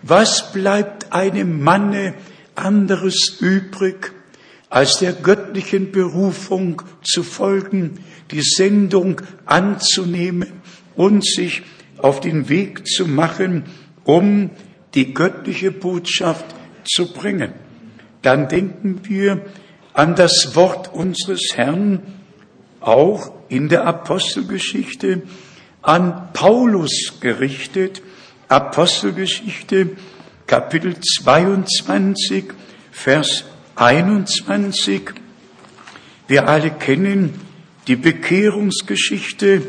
Was bleibt einem Manne anderes übrig, als der göttlichen Berufung zu folgen, die Sendung anzunehmen und sich auf den Weg zu machen, um die göttliche Botschaft zu bringen. Dann denken wir an das Wort unseres Herrn, auch in der Apostelgeschichte, an Paulus gerichtet, Apostelgeschichte Kapitel 22, Vers 21. Wir alle kennen die Bekehrungsgeschichte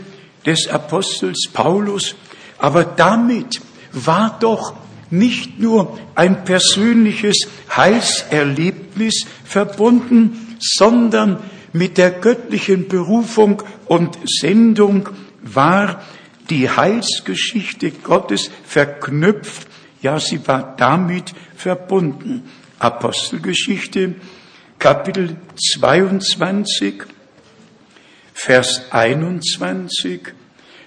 des Apostels Paulus, aber damit war doch nicht nur ein persönliches Heilserlebnis verbunden, sondern mit der göttlichen Berufung und Sendung war die Heilsgeschichte Gottes verknüpft, ja, sie war damit verbunden. Apostelgeschichte, Kapitel 22, Vers 21.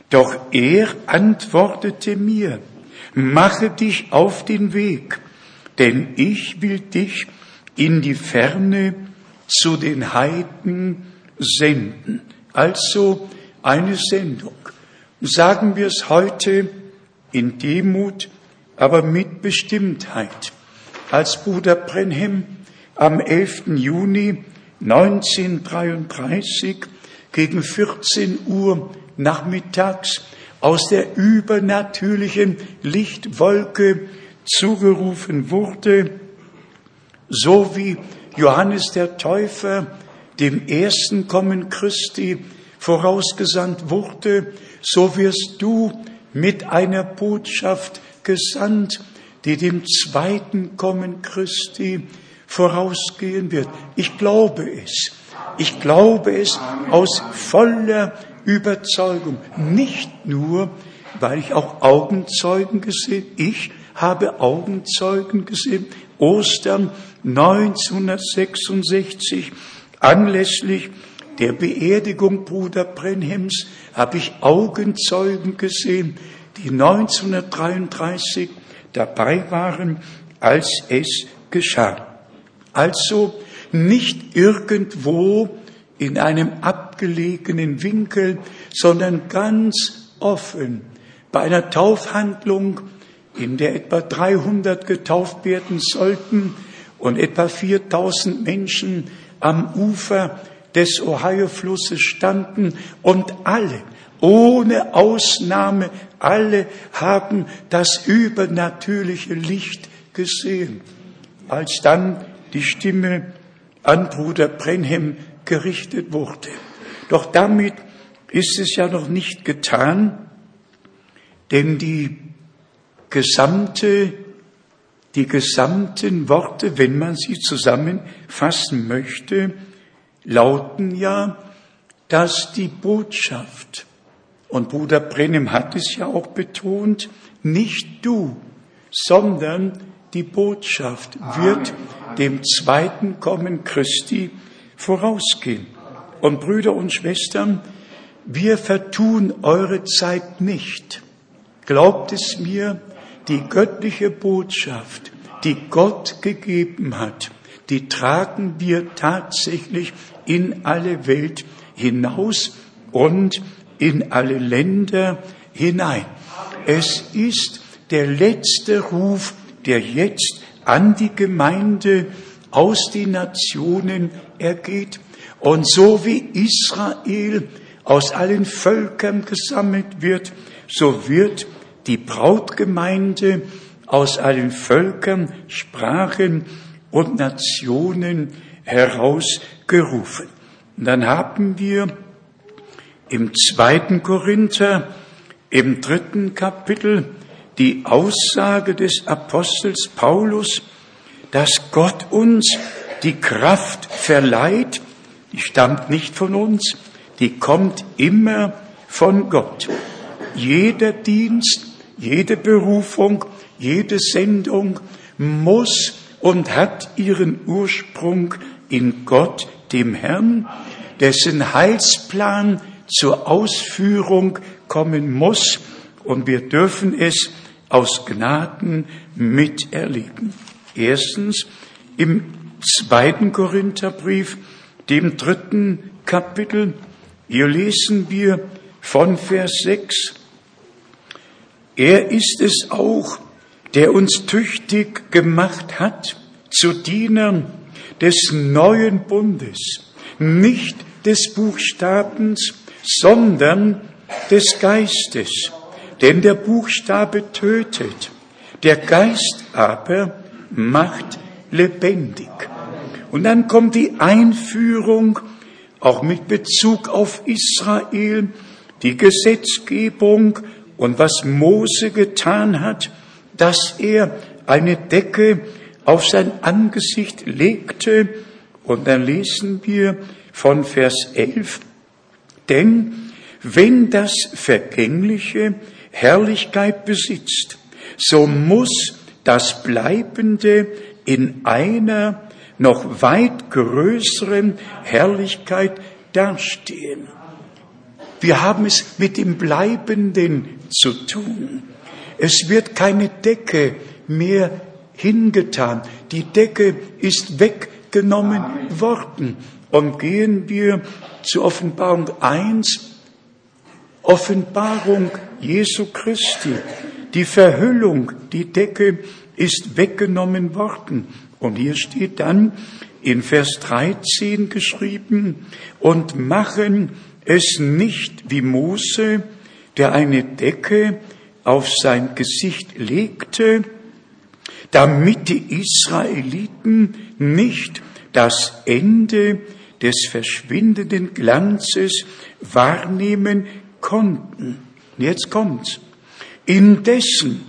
Doch er antwortete mir, mache dich auf den Weg, denn ich will dich in die Ferne zu den Heiden senden. Also eine Sendung. Sagen wir es heute in Demut, aber mit Bestimmtheit. Als Bruder Brenhem am 11. Juni 1933 gegen 14 Uhr nachmittags aus der übernatürlichen Lichtwolke zugerufen wurde, so wie Johannes der Täufer dem ersten Kommen Christi vorausgesandt wurde, so wirst du mit einer Botschaft gesandt, die dem zweiten Kommen Christi vorausgehen wird. Ich glaube es. Ich glaube es aus voller Überzeugung. Nicht nur, weil ich auch Augenzeugen gesehen, ich habe Augenzeugen gesehen. Ostern 1966 anlässlich der Beerdigung Bruder Brenhems habe ich Augenzeugen gesehen, die 1933 dabei waren, als es geschah. Also nicht irgendwo in einem abgelegenen Winkel, sondern ganz offen bei einer Taufhandlung, in der etwa 300 getauft werden sollten und etwa 4000 Menschen am Ufer des Ohio-Flusses standen und alle, ohne Ausnahme, alle haben das übernatürliche Licht gesehen. Als dann die Stimme an Bruder Brenhem gerichtet wurde. Doch damit ist es ja noch nicht getan, denn die gesamte, die gesamten Worte, wenn man sie zusammenfassen möchte, lauten ja, dass die Botschaft, und Bruder Brennem hat es ja auch betont, nicht du, sondern die Botschaft wird dem zweiten Kommen Christi vorausgehen. Und Brüder und Schwestern, wir vertun eure Zeit nicht. Glaubt es mir, die göttliche Botschaft, die Gott gegeben hat, die tragen wir tatsächlich in alle Welt hinaus und in alle Länder hinein. Es ist der letzte Ruf, der jetzt an die Gemeinde aus den Nationen ergeht. Und so wie Israel aus allen Völkern gesammelt wird, so wird die Brautgemeinde aus allen Völkern, Sprachen und Nationen herausgerufen. Und dann haben wir im zweiten Korinther, im dritten Kapitel, die Aussage des Apostels Paulus, dass Gott uns die Kraft verleiht, die stammt nicht von uns, die kommt immer von Gott. Jeder Dienst, jede Berufung, jede Sendung muss und hat ihren Ursprung in Gott, dem Herrn, dessen Heilsplan zur Ausführung kommen muss und wir dürfen es aus Gnaden miterleben. Erstens im zweiten Korintherbrief, dem dritten Kapitel, hier lesen wir von Vers 6, er ist es auch, der uns tüchtig gemacht hat zu Dienern des neuen Bundes, nicht des Buchstabens, sondern des Geistes. Denn der Buchstabe tötet, der Geist aber macht lebendig. Und dann kommt die Einführung, auch mit Bezug auf Israel, die Gesetzgebung und was Mose getan hat, dass er eine Decke auf sein Angesicht legte. Und dann lesen wir von Vers 11, denn wenn das Vergängliche Herrlichkeit besitzt, so muss das Bleibende in einer noch weit größeren Herrlichkeit dastehen. Wir haben es mit dem Bleibenden zu tun. Es wird keine Decke mehr hingetan. Die Decke ist weggenommen worden. Und gehen wir zu Offenbarung 1, Offenbarung Jesu Christi. Die Verhüllung, die Decke ist weggenommen worden. Und hier steht dann in Vers 13 geschrieben, und machen es nicht wie Mose, der eine Decke auf sein Gesicht legte, damit die Israeliten nicht das Ende des verschwindenden Glanzes wahrnehmen konnten. Jetzt kommt's. Indessen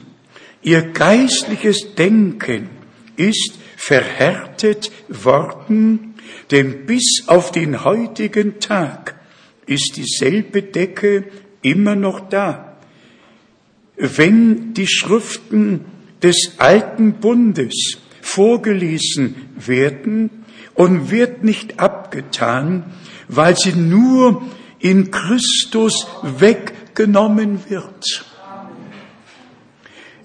ihr geistliches Denken ist verhärtet worden, denn bis auf den heutigen Tag ist dieselbe Decke immer noch da. Wenn die Schriften des alten Bundes vorgelesen werden und wird nicht abgetan, weil sie nur in Christus weggenommen wird.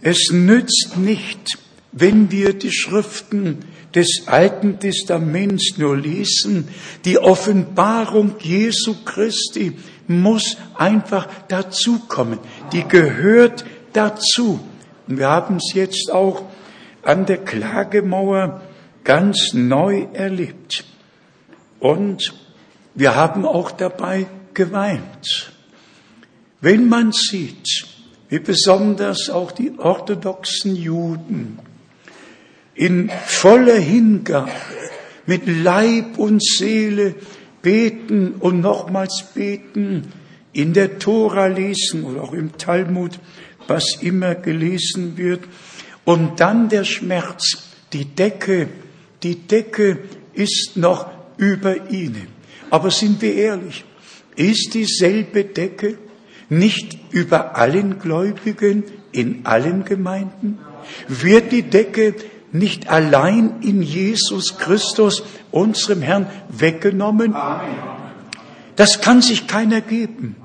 Es nützt nicht, wenn wir die Schriften des Alten Testaments nur lesen, die Offenbarung Jesu Christi muss einfach dazukommen. Die gehört dazu. Und wir haben es jetzt auch an der Klagemauer ganz neu erlebt. Und wir haben auch dabei geweint. Wenn man sieht, wie besonders auch die orthodoxen Juden in voller Hingabe mit Leib und Seele beten und nochmals beten, in der Tora lesen oder auch im Talmud, was immer gelesen wird, und dann der Schmerz, die Decke, die Decke ist noch über ihnen. Aber sind wir ehrlich, ist dieselbe Decke nicht über allen Gläubigen in allen Gemeinden? Wird die Decke nicht allein in Jesus Christus, unserem Herrn, weggenommen? Das kann sich keiner geben.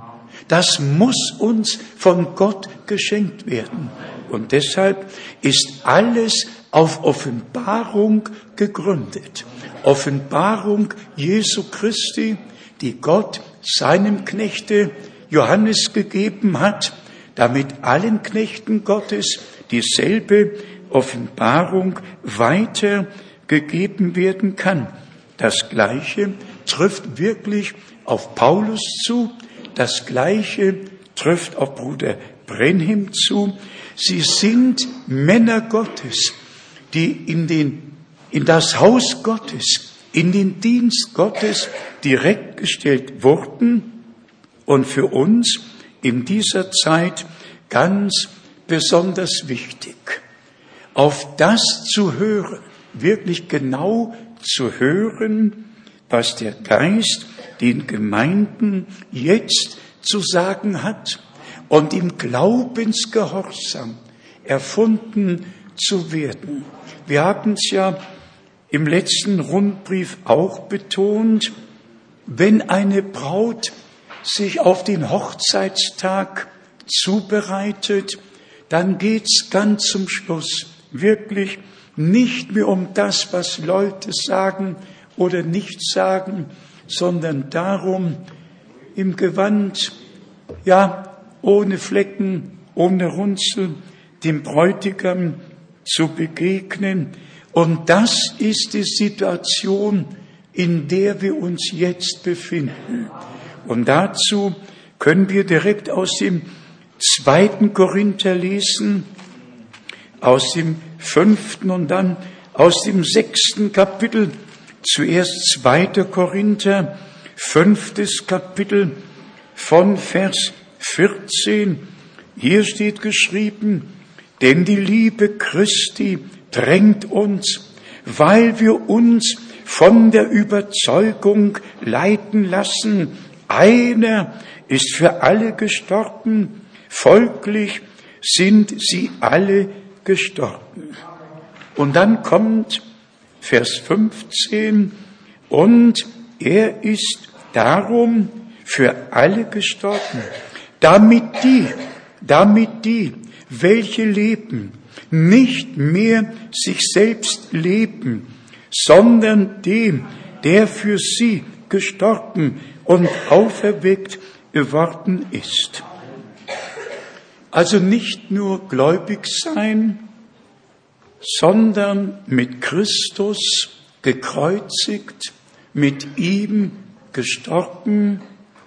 Das muss uns von Gott geschenkt werden. Und deshalb ist alles auf Offenbarung gegründet. Offenbarung Jesu Christi, die Gott seinem Knechte Johannes gegeben hat, damit allen Knechten Gottes dieselbe Offenbarung weitergegeben werden kann. Das Gleiche trifft wirklich auf Paulus zu, das Gleiche trifft auf Bruder Brenhem zu. Sie sind Männer Gottes, die in den, in das Haus Gottes, in den Dienst Gottes direkt gestellt wurden und für uns in dieser Zeit ganz besonders wichtig, auf das zu hören, wirklich genau zu hören, was der Geist den Gemeinden jetzt zu sagen hat und im Glaubensgehorsam erfunden zu werden. Wir haben es ja im letzten Rundbrief auch betont, wenn eine Braut sich auf den Hochzeitstag zubereitet, dann geht's ganz zum Schluss wirklich nicht mehr um das, was Leute sagen oder nicht sagen, sondern darum, im Gewand, ja, ohne Flecken, ohne Runzel, dem Bräutigam zu begegnen. Und das ist die Situation, in der wir uns jetzt befinden. Und dazu können wir direkt aus dem zweiten Korinther lesen, aus dem fünften und dann aus dem sechsten Kapitel, zuerst zweiter Korinther, fünftes Kapitel von Vers 14. Hier steht geschrieben, denn die Liebe Christi drängt uns, weil wir uns von der Überzeugung leiten lassen, einer ist für alle gestorben, folglich sind sie alle gestorben. Und dann kommt Vers 15, und er ist darum für alle gestorben, damit die, damit die, welche leben, nicht mehr sich selbst leben, sondern dem, der für sie gestorben und auferweckt geworden ist. Also nicht nur gläubig sein, sondern mit Christus gekreuzigt, mit ihm gestorben,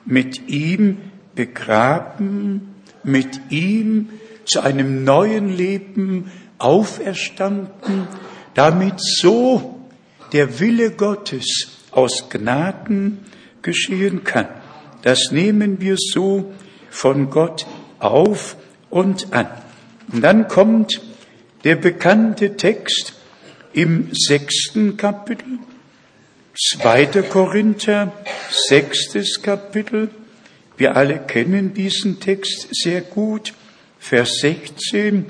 mit ihm begraben, mit ihm zu einem neuen Leben auferstanden, damit so der Wille Gottes aus Gnaden geschehen kann. Das nehmen wir so von Gott auf und an. Und dann kommt der bekannte Text im sechsten Kapitel, zweiter Korinther, sechstes Kapitel. Wir alle kennen diesen Text sehr gut. Vers 16.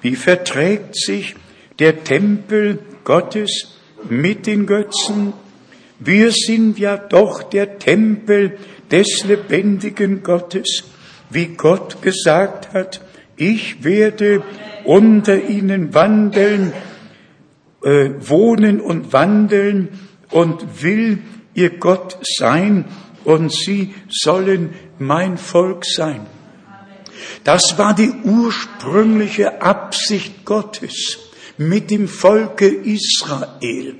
Wie verträgt sich der Tempel Gottes mit den Götzen? Wir sind ja doch der Tempel des lebendigen Gottes, wie Gott gesagt hat, ich werde unter ihnen wandeln, äh, wohnen und wandeln und will ihr Gott sein und sie sollen mein Volk sein. Das war die ursprüngliche Absicht Gottes mit dem Volke Israel.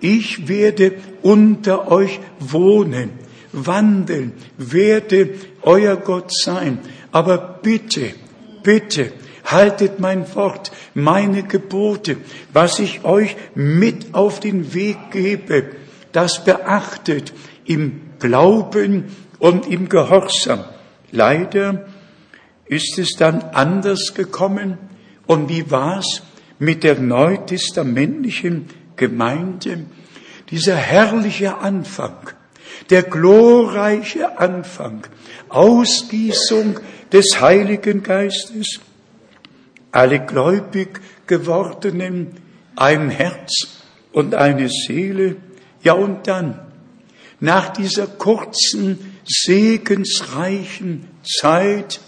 Ich werde unter euch wohnen, wandeln, werde euer Gott sein. Aber bitte, bitte, haltet mein Wort, meine Gebote, was ich euch mit auf den Weg gebe, das beachtet im Glauben und im Gehorsam. Leider ist es dann anders gekommen. Und wie war's mit der neutestamentlichen Gemeinde? Dieser herrliche Anfang, der glorreiche Anfang, Ausgießung des Heiligen Geistes, alle gläubig gewordenen, ein Herz und eine Seele, ja und dann, nach dieser kurzen, segensreichen Zeit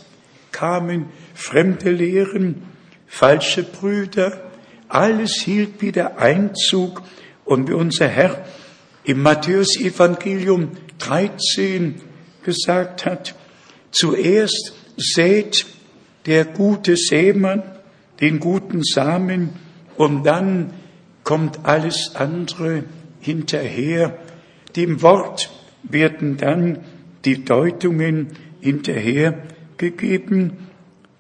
kamen fremde Lehren, falsche Brüder, alles hielt wieder Einzug. Und wie unser Herr im Matthäus-Evangelium 13 gesagt hat, zuerst sät der gute Sämann den guten Samen und dann kommt alles andere hinterher. Dem Wort werden dann die Deutungen hinterhergegeben.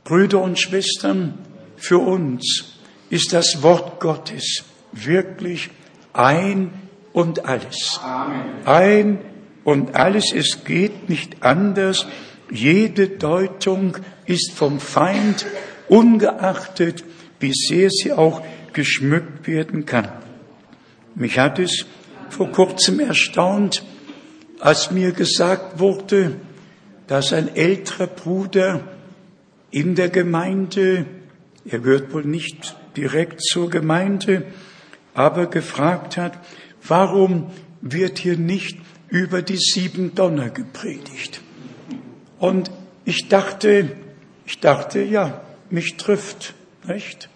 Brüder und Schwestern, für uns ist das Wort Gottes wirklich ein und alles. Amen. Ein und alles. Es geht nicht anders. Jede Deutung ist vom Feind, ungeachtet, wie sehr sie auch geschmückt werden kann. Mich hat es vor kurzem erstaunt, als mir gesagt wurde, dass ein älterer Bruder in der Gemeinde, er gehört wohl nicht direkt zur Gemeinde, aber gefragt hat, warum wird hier nicht über die sieben Donner gepredigt? Und ich dachte, ich dachte, ja, mich trifft, nicht?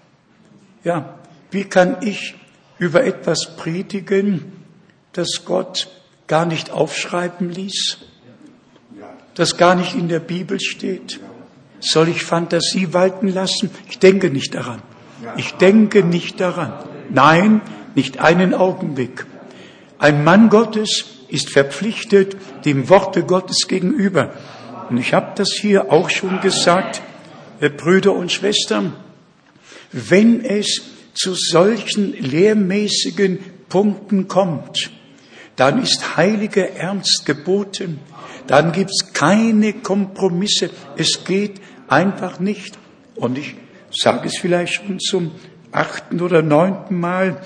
Ja, wie kann ich über etwas predigen, das Gott gar nicht aufschreiben ließ, das gar nicht in der Bibel steht? Soll ich Fantasie walten lassen? Ich denke nicht daran. Ich denke nicht daran. Nein, nicht einen Augenblick. Ein Mann Gottes ist verpflichtet dem Worte Gottes gegenüber. Und ich habe das hier auch schon gesagt, äh, Brüder und Schwestern, wenn es zu solchen lehrmäßigen Punkten kommt, dann ist heiliger Ernst geboten, dann gibt's keine Kompromisse, es geht einfach nicht. Und ich sage es vielleicht schon zum achten oder neunten Mal,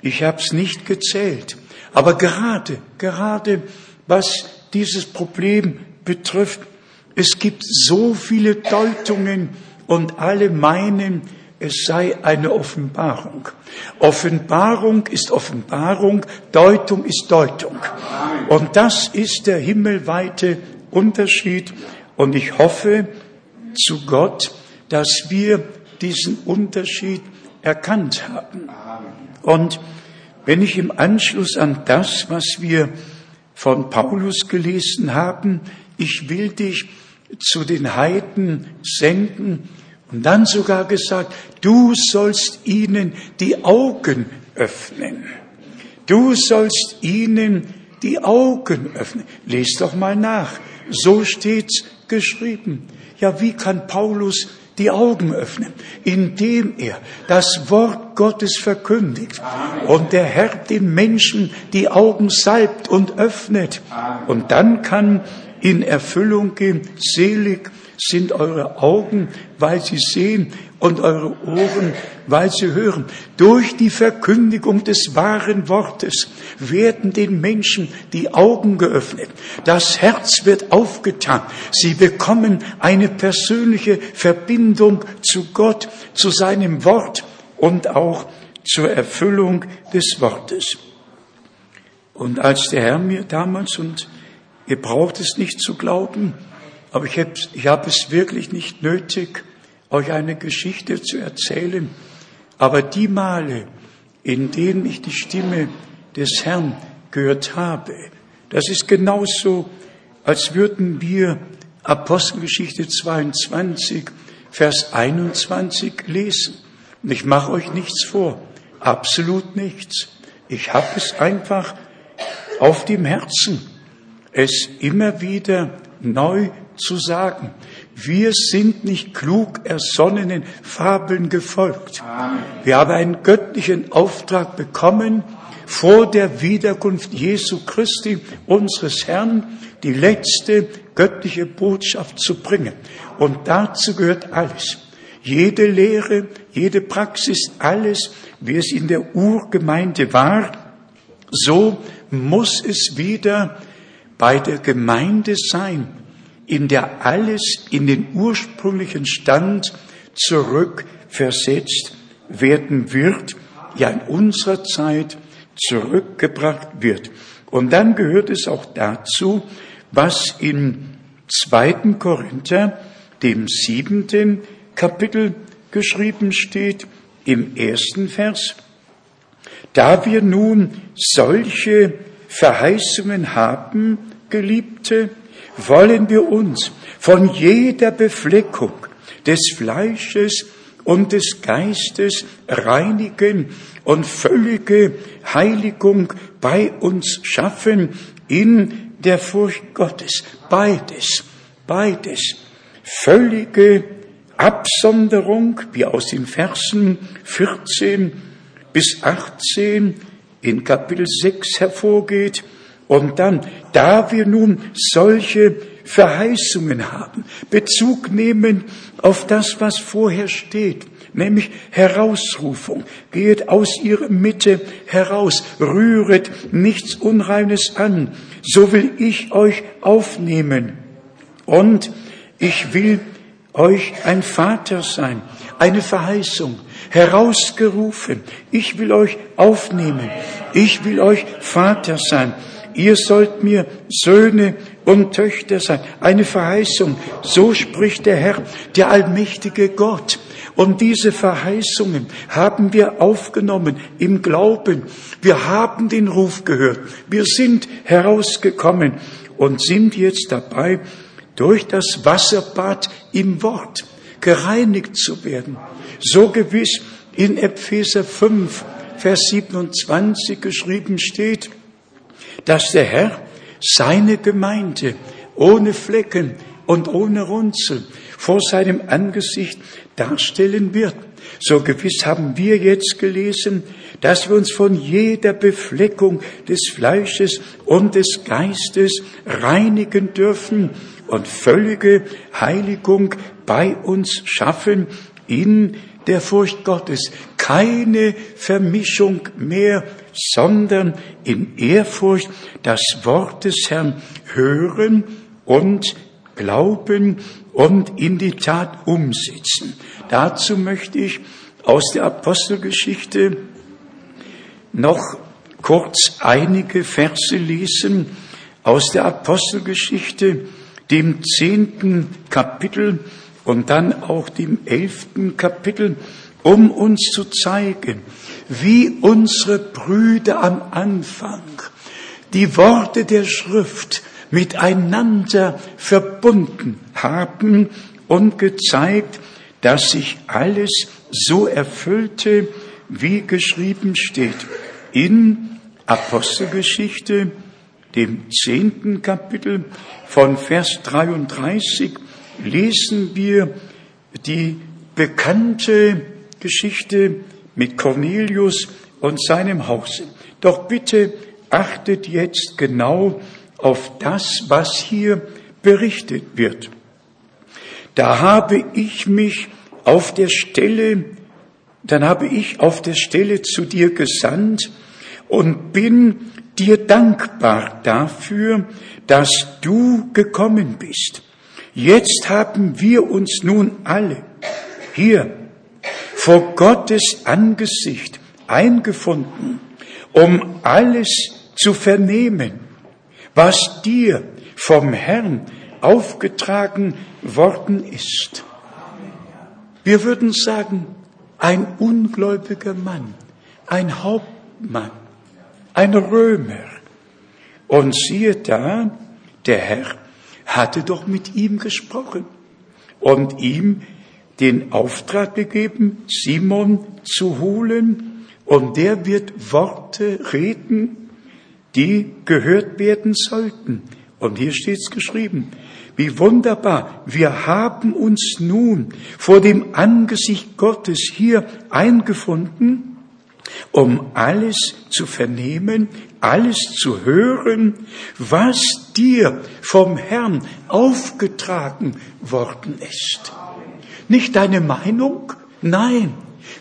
ich habe es nicht gezählt. Aber gerade, gerade was dieses Problem betrifft, es gibt so viele Deutungen und alle meinen, es sei eine Offenbarung. Offenbarung ist Offenbarung, Deutung ist Deutung. Und das ist der himmelweite Unterschied. Und ich hoffe zu Gott, dass wir diesen Unterschied erkannt haben. Und wenn ich im Anschluss an das, was wir von Paulus gelesen haben, ich will dich zu den Heiden senden und dann sogar gesagt, du sollst ihnen die Augen öffnen. Du sollst ihnen die Augen öffnen. Lest doch mal nach. So steht's geschrieben. Ja, wie kann Paulus die Augen öffnen, indem er das Wort Gottes verkündigt und der Herr den Menschen die Augen salbt und öffnet. Und dann kann in Erfüllung gehen, selig sind eure Augen, weil sie sehen und eure Ohren, weil sie hören. Durch die Verkündigung des wahren Wortes werden den Menschen die Augen geöffnet. Das Herz wird aufgetan. Sie bekommen eine persönliche Verbindung zu Gott, zu seinem Wort und auch zur Erfüllung des Wortes. Und als der Herr mir damals, und ihr braucht es nicht zu glauben, aber ich habe ich hab es wirklich nicht nötig, euch eine Geschichte zu erzählen. Aber die Male, in denen ich die Stimme des Herrn gehört habe, das ist genauso, als würden wir Apostelgeschichte 22, Vers 21 lesen. Und ich mache euch nichts vor, absolut nichts. Ich habe es einfach auf dem Herzen, es immer wieder neu zu sagen. Wir sind nicht klug ersonnenen Fabeln gefolgt. Wir haben einen göttlichen Auftrag bekommen, vor der Wiederkunft Jesu Christi, unseres Herrn, die letzte göttliche Botschaft zu bringen. Und dazu gehört alles. Jede Lehre, jede Praxis, alles, wie es in der Urgemeinde war, so muss es wieder bei der Gemeinde sein, in der alles in den ursprünglichen Stand zurückversetzt werden wird, ja in unserer Zeit zurückgebracht wird. Und dann gehört es auch dazu, was im zweiten Korinther, dem siebenten Kapitel geschrieben steht, im ersten Vers. Da wir nun solche Verheißungen haben, Geliebte, wollen wir uns von jeder Befleckung des Fleisches und des Geistes reinigen und völlige Heiligung bei uns schaffen in der Furcht Gottes. Beides, beides. Völlige Absonderung, wie aus den Versen 14 bis 18 in Kapitel 6 hervorgeht. Und dann, da wir nun solche Verheißungen haben, Bezug nehmen auf das, was vorher steht, nämlich Herausrufung. Geht aus ihrer Mitte heraus, rühret nichts Unreines an, so will ich euch aufnehmen. Und ich will euch ein Vater sein, eine Verheißung, herausgerufen. Ich will euch aufnehmen. Ich will euch Vater sein. Ihr sollt mir Söhne und Töchter sein. Eine Verheißung. So spricht der Herr, der allmächtige Gott. Und diese Verheißungen haben wir aufgenommen im Glauben. Wir haben den Ruf gehört. Wir sind herausgekommen und sind jetzt dabei, durch das Wasserbad im Wort gereinigt zu werden. So gewiss in Epheser 5, Vers 27 geschrieben steht, dass der Herr seine Gemeinde ohne Flecken und ohne Runzel vor seinem Angesicht darstellen wird. So gewiss haben wir jetzt gelesen, dass wir uns von jeder Befleckung des Fleisches und des Geistes reinigen dürfen und völlige Heiligung bei uns schaffen in der Furcht Gottes. Keine Vermischung mehr, sondern in Ehrfurcht das Wort des Herrn hören und glauben und in die Tat umsetzen. Dazu möchte ich aus der Apostelgeschichte noch kurz einige Verse lesen aus der Apostelgeschichte, dem zehnten Kapitel und dann auch dem elften Kapitel, um uns zu zeigen, wie unsere Brüder am Anfang die Worte der Schrift miteinander verbunden haben und gezeigt, dass sich alles so erfüllte, wie geschrieben steht. In Apostelgeschichte, dem zehnten Kapitel von Vers 33 lesen wir die bekannte Geschichte mit Cornelius und seinem Hause. Doch bitte achtet jetzt genau auf das, was hier berichtet wird. Da habe ich mich auf der Stelle, dann habe ich auf der Stelle zu dir gesandt und bin dir dankbar dafür, dass du gekommen bist. Jetzt haben wir uns nun alle hier vor Gottes Angesicht eingefunden, um alles zu vernehmen, was dir vom Herrn aufgetragen worden ist. Wir würden sagen, ein ungläubiger Mann, ein Hauptmann, ein Römer. Und siehe da, der Herr hatte doch mit ihm gesprochen und ihm den Auftrag gegeben, Simon zu holen, und der wird Worte reden, die gehört werden sollten. Und hier steht's geschrieben. Wie wunderbar. Wir haben uns nun vor dem Angesicht Gottes hier eingefunden, um alles zu vernehmen, alles zu hören, was dir vom Herrn aufgetragen worden ist. Nicht deine Meinung, nein,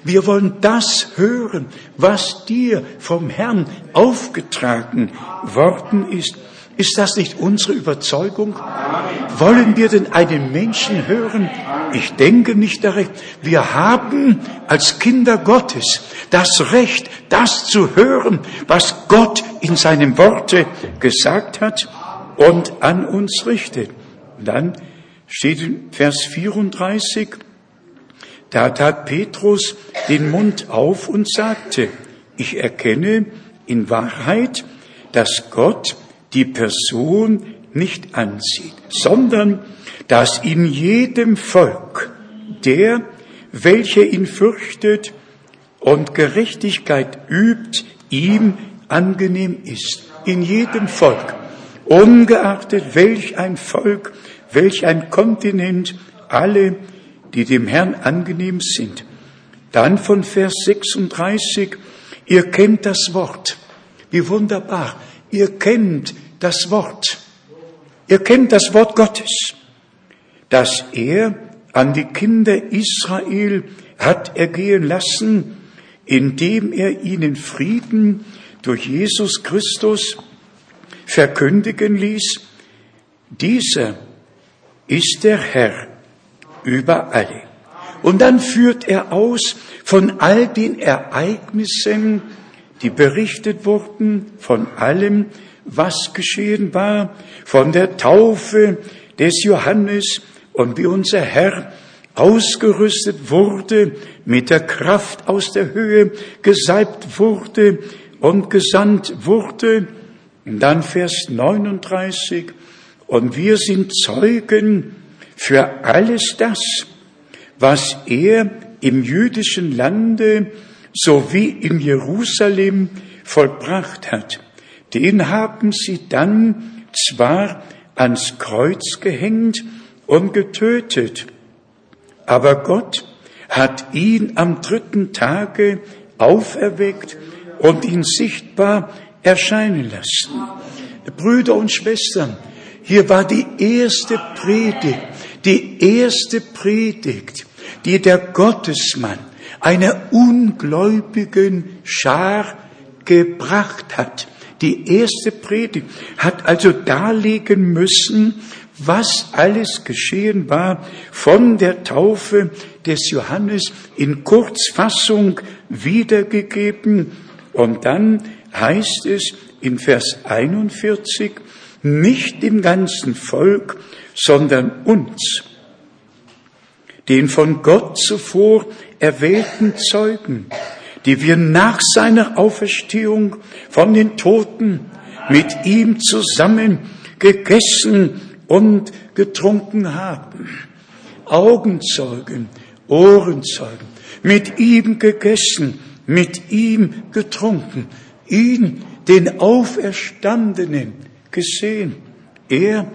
wir wollen das hören, was dir vom Herrn aufgetragen worden ist. Ist das nicht unsere Überzeugung? Wollen wir denn einen Menschen hören? Ich denke nicht daran. Wir haben als Kinder Gottes das Recht, das zu hören, was Gott in seinem Worte gesagt hat und an uns richtet. Und dann steht in Vers 34, da tat Petrus den Mund auf und sagte, ich erkenne in Wahrheit, dass Gott die Person nicht ansieht, sondern dass in jedem Volk der, welcher ihn fürchtet und Gerechtigkeit übt, ihm angenehm ist. In jedem Volk, ungeachtet welch ein Volk, welch ein Kontinent, alle, die dem Herrn angenehm sind. Dann von Vers 36, ihr kennt das Wort. Wie wunderbar. Ihr kennt das Wort. Ihr kennt das Wort Gottes, das er an die Kinder Israel hat ergehen lassen, indem er ihnen Frieden durch Jesus Christus verkündigen ließ, dieser ist der Herr über alle. Und dann führt er aus von all den Ereignissen, die berichtet wurden, von allem, was geschehen war, von der Taufe des Johannes und wie unser Herr ausgerüstet wurde, mit der Kraft aus der Höhe gesalbt wurde und gesandt wurde. Und dann Vers 39. Und wir sind Zeugen für alles das, was er im jüdischen Lande sowie in Jerusalem vollbracht hat. Den haben sie dann zwar ans Kreuz gehängt und getötet, aber Gott hat ihn am dritten Tage auferweckt und ihn sichtbar erscheinen lassen. Brüder und Schwestern, hier war die erste Predigt, die erste Predigt, die der Gottesmann einer ungläubigen Schar gebracht hat. Die erste Predigt hat also darlegen müssen, was alles geschehen war von der Taufe des Johannes in Kurzfassung wiedergegeben. Und dann heißt es in Vers 41, nicht dem ganzen Volk, sondern uns, den von Gott zuvor erwählten Zeugen, die wir nach seiner Auferstehung von den Toten mit ihm zusammen gegessen und getrunken haben. Augenzeugen, Ohrenzeugen, mit ihm gegessen, mit ihm getrunken, ihn, den Auferstandenen, gesehen. Er,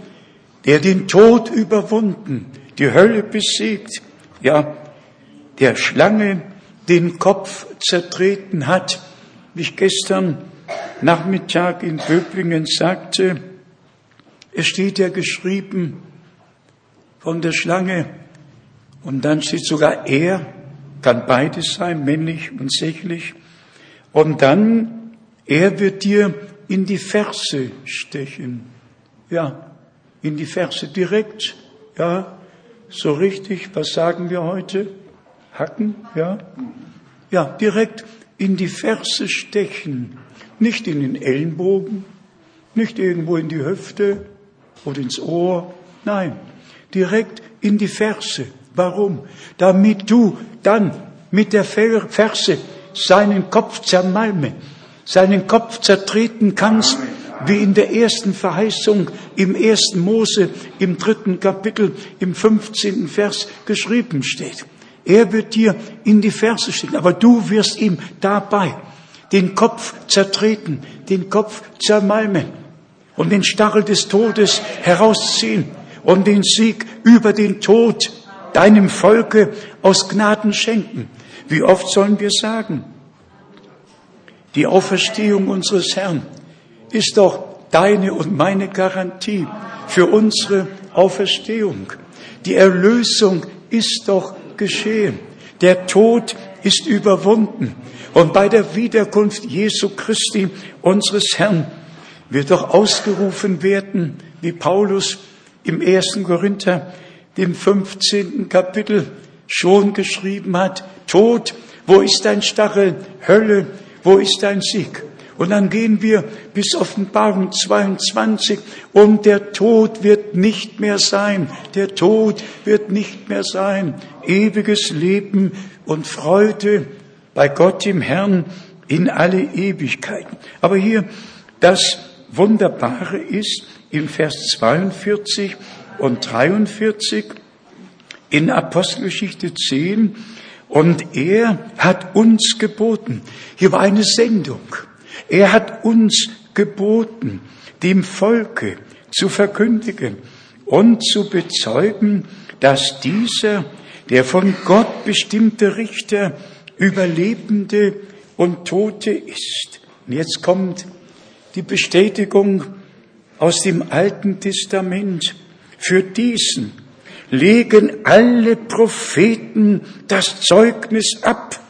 der den Tod überwunden, die Hölle besiegt, ja, der Schlange den Kopf zertreten hat, wie ich gestern Nachmittag in Böblingen sagte, es steht ja geschrieben von der Schlange und dann steht sogar er, kann beides sein, männlich und sächlich. Und dann, er wird dir in die Ferse stechen. Ja, in die Ferse direkt. Ja, so richtig. Was sagen wir heute? Hacken? Ja? Ja, direkt in die Ferse stechen. Nicht in den Ellenbogen, nicht irgendwo in die Hüfte, oder ins Ohr. Nein, direkt in die Ferse. Warum? Damit du dann mit der Ferse seinen Kopf zermalmen, seinen Kopf zertreten kannst, wie in der ersten Verheißung im ersten Mose im dritten Kapitel im 15. Vers geschrieben steht. Er wird dir in die Ferse stehen, aber du wirst ihm dabei den Kopf zertreten, den Kopf zermalmen und den Stachel des Todes herausziehen und den Sieg über den Tod deinem Volke aus Gnaden schenken. Wie oft sollen wir sagen, die Auferstehung unseres Herrn ist doch deine und meine Garantie für unsere Auferstehung. Die Erlösung ist doch geschehen. Der Tod ist überwunden. Und bei der Wiederkunft Jesu Christi, unseres Herrn, wird doch ausgerufen werden, wie Paulus im ersten Korinther, dem 15. Kapitel schon geschrieben hat, Tod, wo ist dein Stachel? Hölle, wo ist dein Sieg? Und dann gehen wir bis Offenbarung 22 und der Tod wird nicht mehr sein. Der Tod wird nicht mehr sein. Ewiges Leben und Freude bei Gott im Herrn in alle Ewigkeiten. Aber hier das Wunderbare ist im Vers 42 und 43 in Apostelgeschichte 10, und er hat uns geboten. Hier war eine Sendung. Er hat uns geboten, dem Volke zu verkündigen und zu bezeugen, dass dieser der von Gott bestimmte Richter über Lebende und Tote ist. Und jetzt kommt die Bestätigung aus dem Alten Testament. Für diesen legen alle Propheten das Zeugnis ab,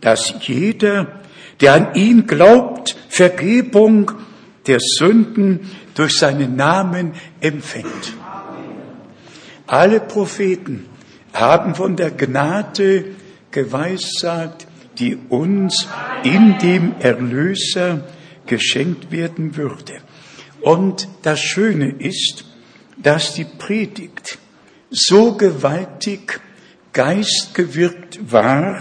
dass jeder, der an ihn glaubt, Vergebung der Sünden durch seinen Namen empfängt. Alle Propheten haben von der Gnade geweissagt, die uns in dem Erlöser geschenkt werden würde. Und das Schöne ist, dass die Predigt so gewaltig geistgewirkt war,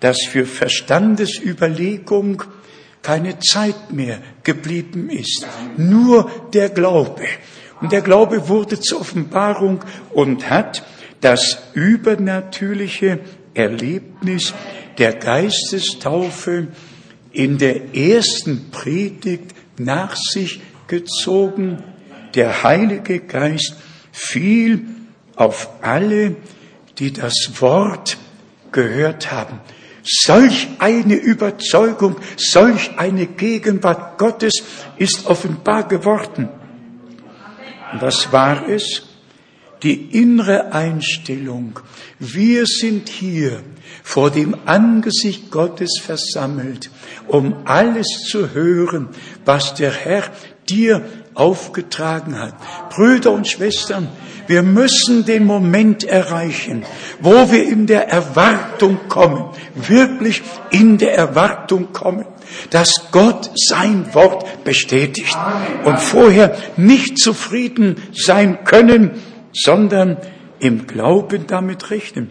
dass für Verstandesüberlegung keine Zeit mehr geblieben ist. Nur der Glaube. Und der Glaube wurde zur Offenbarung und hat das übernatürliche Erlebnis der Geistestaufe in der ersten Predigt nach sich gezogen. Der Heilige Geist fiel auf alle, die das Wort gehört haben. Solch eine Überzeugung, solch eine Gegenwart Gottes ist offenbar geworden. Was war es? Die innere Einstellung. Wir sind hier vor dem Angesicht Gottes versammelt, um alles zu hören, was der Herr dir aufgetragen hat. Brüder und Schwestern, wir müssen den Moment erreichen, wo wir in der Erwartung kommen, wirklich in der Erwartung kommen, dass Gott sein Wort bestätigt und vorher nicht zufrieden sein können, sondern im Glauben damit rechnen.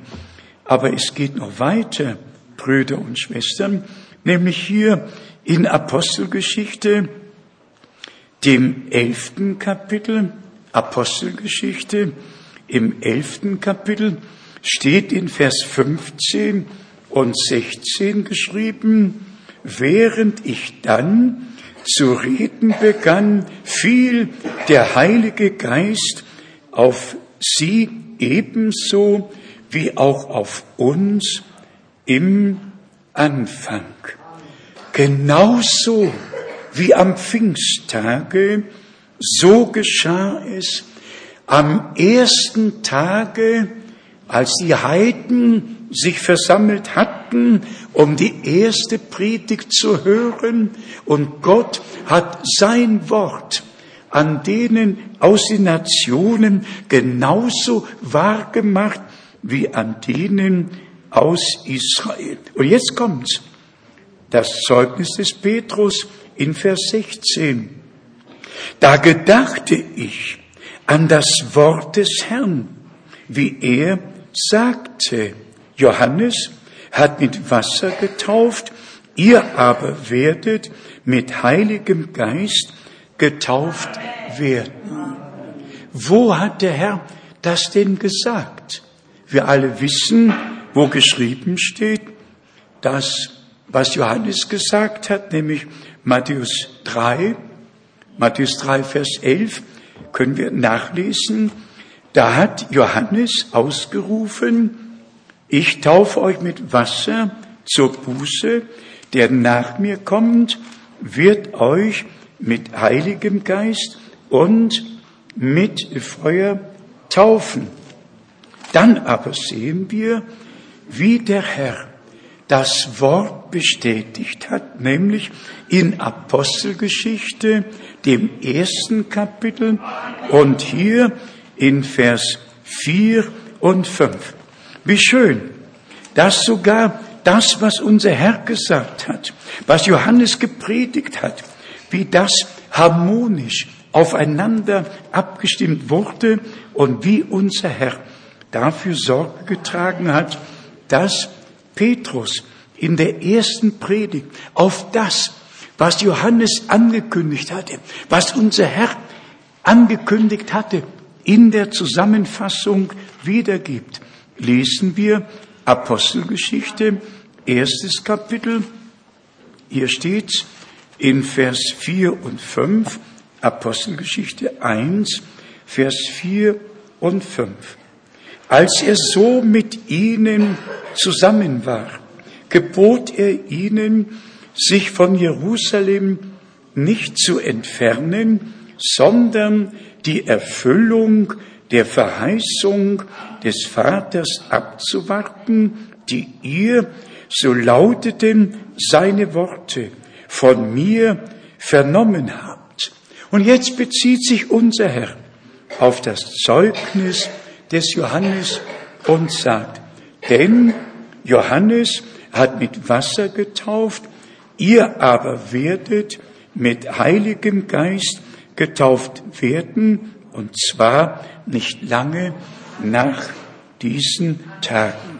Aber es geht noch weiter, Brüder und Schwestern, nämlich hier in Apostelgeschichte dem elften Kapitel, Apostelgeschichte, im elften Kapitel steht in Vers 15 und 16 geschrieben, während ich dann zu reden begann, fiel der Heilige Geist auf sie ebenso wie auch auf uns im Anfang. Genauso wie am Pfingsttage, so geschah es am ersten Tage, als die Heiden sich versammelt hatten, um die erste Predigt zu hören, und Gott hat sein Wort an denen aus den Nationen genauso wahrgemacht wie an denen aus Israel. Und jetzt kommt's. Das Zeugnis des Petrus in Vers 16. Da gedachte ich an das Wort des Herrn, wie er sagte, Johannes hat mit Wasser getauft, ihr aber werdet mit Heiligem Geist getauft werden. Wo hat der Herr das denn gesagt? Wir alle wissen, wo geschrieben steht, dass was Johannes gesagt hat, nämlich Matthäus 3, Matthäus 3, Vers 11, können wir nachlesen. Da hat Johannes ausgerufen, ich taufe euch mit Wasser zur Buße, der nach mir kommt, wird euch mit Heiligem Geist und mit Feuer taufen. Dann aber sehen wir, wie der Herr das Wort bestätigt hat, nämlich in Apostelgeschichte, dem ersten Kapitel und hier in Vers 4 und 5. Wie schön, dass sogar das, was unser Herr gesagt hat, was Johannes gepredigt hat, wie das harmonisch aufeinander abgestimmt wurde und wie unser Herr dafür Sorge getragen hat, dass Petrus in der ersten Predigt auf das, was Johannes angekündigt hatte, was unser Herr angekündigt hatte, in der Zusammenfassung wiedergibt, lesen wir Apostelgeschichte, erstes Kapitel. Hier steht's in Vers 4 und 5, Apostelgeschichte 1, Vers 4 und 5. Als er so mit ihnen zusammen war, gebot er ihnen, sich von Jerusalem nicht zu entfernen, sondern die Erfüllung der Verheißung des Vaters abzuwarten, die ihr, so lauteten seine Worte, von mir vernommen habt. Und jetzt bezieht sich unser Herr auf das Zeugnis des Johannes und sagt, denn Johannes hat mit Wasser getauft, ihr aber werdet mit Heiligem Geist getauft werden, und zwar nicht lange nach diesen Tagen.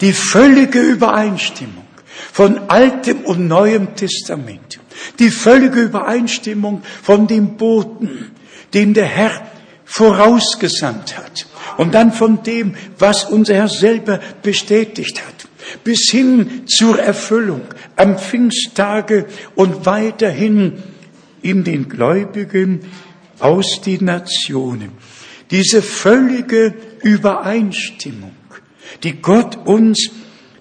Die völlige Übereinstimmung von Altem und Neuem Testament, die völlige Übereinstimmung von dem Boten, den der Herr vorausgesandt hat, und dann von dem, was unser Herr selber bestätigt hat, bis hin zur Erfüllung am Pfingsttage und weiterhin in den Gläubigen aus den Nationen. Diese völlige Übereinstimmung, die Gott uns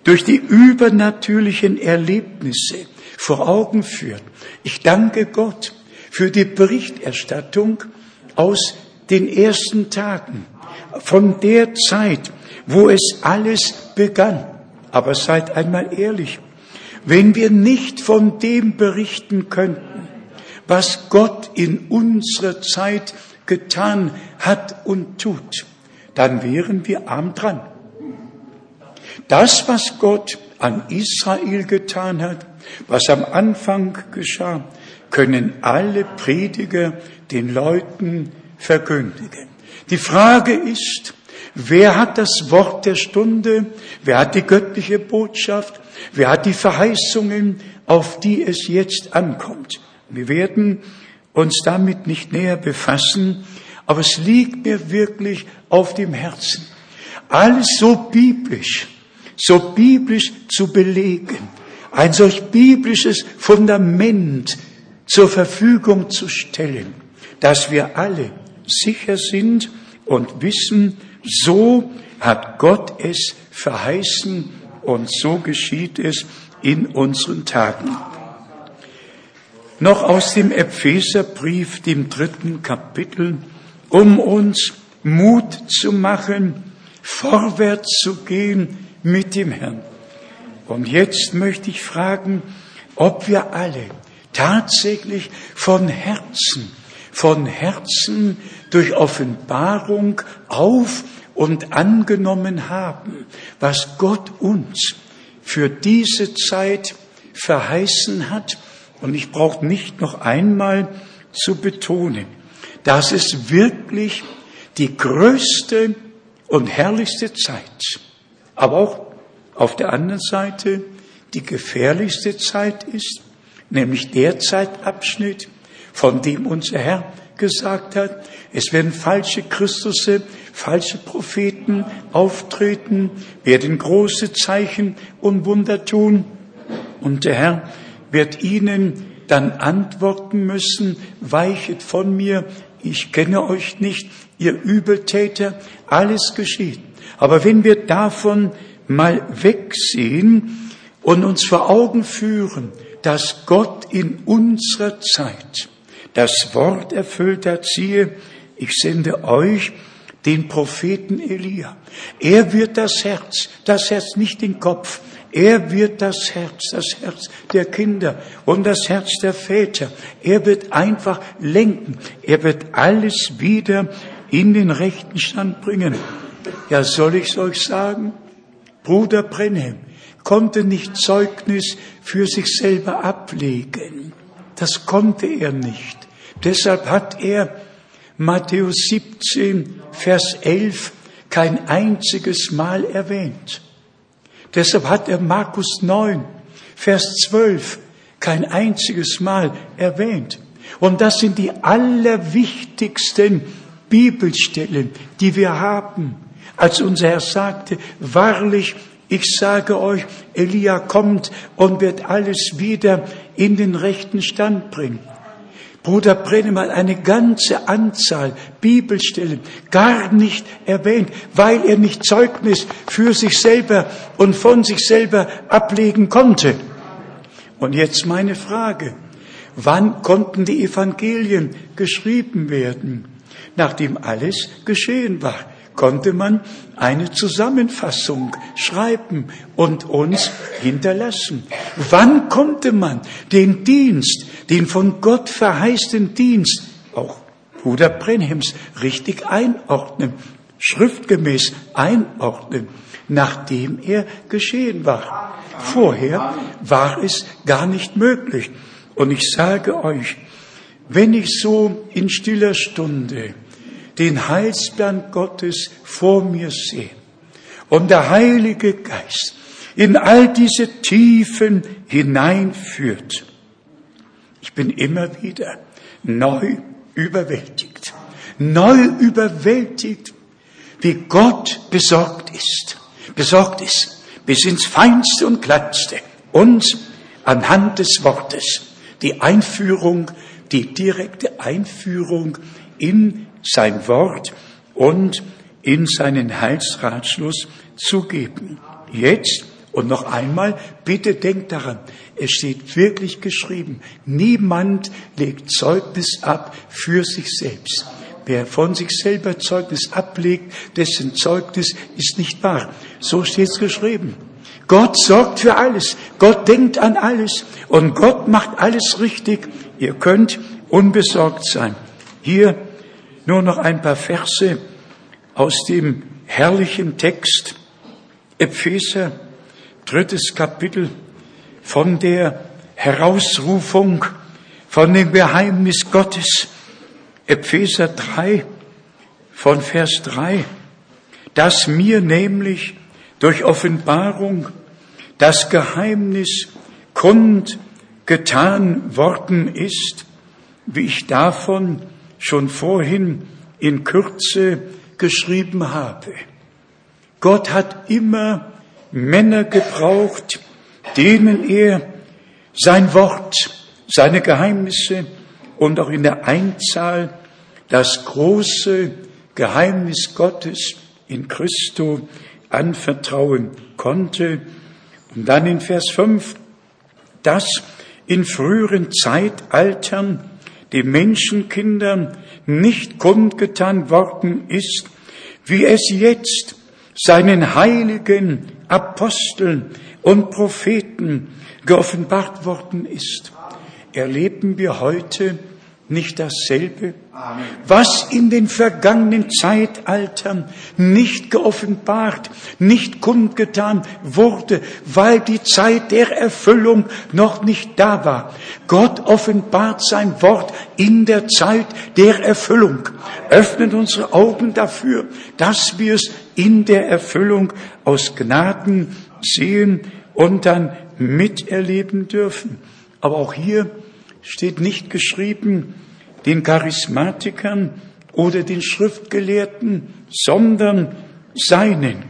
durch die übernatürlichen Erlebnisse vor Augen führt. Ich danke Gott für die Berichterstattung aus den ersten Tagen, von der Zeit, wo es alles begann. Aber seid einmal ehrlich, wenn wir nicht von dem berichten könnten, was Gott in unserer Zeit getan hat und tut, dann wären wir arm dran. Das, was Gott an Israel getan hat, was am Anfang geschah, können alle Prediger den Leuten verkündigen. Die Frage ist, wer hat das Wort der Stunde? Wer hat die göttliche Botschaft? Wer hat die Verheißungen, auf die es jetzt ankommt? Wir werden uns damit nicht näher befassen, aber es liegt mir wirklich auf dem Herzen. Alles so biblisch, so biblisch zu belegen, ein solch biblisches Fundament zur Verfügung zu stellen, dass wir alle sicher sind und wissen, so hat Gott es verheißen und so geschieht es in unseren Tagen. Noch aus dem Epheserbrief, dem dritten Kapitel, um uns Mut zu machen, vorwärts zu gehen mit dem Herrn. Und jetzt möchte ich fragen, ob wir alle tatsächlich von Herzen, von Herzen durch Offenbarung auf und angenommen haben, was Gott uns für diese Zeit verheißen hat. Und ich brauche nicht noch einmal zu betonen, dass es wirklich die größte und herrlichste Zeit, aber auch auf der anderen Seite die gefährlichste Zeit ist, nämlich der Zeitabschnitt, von dem unser Herr gesagt hat, es werden falsche Christusse, falsche Propheten auftreten, werden große Zeichen und Wunder tun. Und der Herr wird ihnen dann antworten müssen, weichet von mir, ich kenne euch nicht, ihr Übeltäter, alles geschieht. Aber wenn wir davon mal wegsehen und uns vor Augen führen, dass Gott in unserer Zeit das Wort erfüllt hat, siehe, ich sende euch den Propheten Elia. Er wird das Herz, das Herz nicht den Kopf, er wird das Herz, das Herz der Kinder und das Herz der Väter. Er wird einfach lenken. Er wird alles wieder in den rechten Stand bringen. Ja, soll ich's euch sagen? Bruder Brenhem konnte nicht Zeugnis für sich selber ablegen. Das konnte er nicht. Deshalb hat er Matthäus 17, Vers 11 kein einziges Mal erwähnt. Deshalb hat er Markus 9, Vers 12 kein einziges Mal erwähnt. Und das sind die allerwichtigsten Bibelstellen, die wir haben. Als unser Herr sagte, wahrlich, ich sage euch, Elia kommt und wird alles wieder in den rechten Stand bringen. Bruder Brennem hat eine ganze Anzahl Bibelstellen gar nicht erwähnt, weil er nicht Zeugnis für sich selber und von sich selber ablegen konnte. Und jetzt meine Frage. Wann konnten die Evangelien geschrieben werden? Nachdem alles geschehen war konnte man eine Zusammenfassung schreiben und uns hinterlassen. Wann konnte man den Dienst, den von Gott verheißten Dienst, auch Bruder Brenhems, richtig einordnen, schriftgemäß einordnen, nachdem er geschehen war? Vorher war es gar nicht möglich. Und ich sage euch, wenn ich so in stiller Stunde den Heilsplan Gottes vor mir sehe und der Heilige Geist in all diese Tiefen hineinführt, ich bin immer wieder neu überwältigt, neu überwältigt, wie Gott besorgt ist, besorgt ist, bis ins Feinste und Kleinste, uns anhand des Wortes, die Einführung, die direkte Einführung in sein Wort und in seinen Heilsratschluss zu geben. Jetzt und noch einmal, bitte denkt daran, es steht wirklich geschrieben, niemand legt Zeugnis ab für sich selbst. Wer von sich selber Zeugnis ablegt, dessen Zeugnis ist nicht wahr. So steht es geschrieben. Gott sorgt für alles. Gott denkt an alles. Und Gott macht alles richtig. Ihr könnt unbesorgt sein. Hier nur noch ein paar Verse aus dem herrlichen Text Epheser, drittes Kapitel, von der Herausrufung, von dem Geheimnis Gottes. Epheser 3, von Vers 3, dass mir nämlich durch Offenbarung das Geheimnis kund getan worden ist, wie ich davon schon vorhin in Kürze geschrieben habe. Gott hat immer Männer gebraucht, denen er sein Wort, seine Geheimnisse und auch in der Einzahl das große Geheimnis Gottes in Christo anvertrauen konnte. Und dann in Vers 5, dass in früheren Zeitaltern den Menschenkindern nicht kundgetan worden ist, wie es jetzt seinen heiligen Aposteln und Propheten geoffenbart worden ist. Erleben wir heute nicht dasselbe? Was in den vergangenen Zeitaltern nicht geoffenbart, nicht kundgetan wurde, weil die Zeit der Erfüllung noch nicht da war. Gott offenbart sein Wort in der Zeit der Erfüllung. Öffnet unsere Augen dafür, dass wir es in der Erfüllung aus Gnaden sehen und dann miterleben dürfen. Aber auch hier steht nicht geschrieben, den Charismatikern oder den Schriftgelehrten, sondern seinen,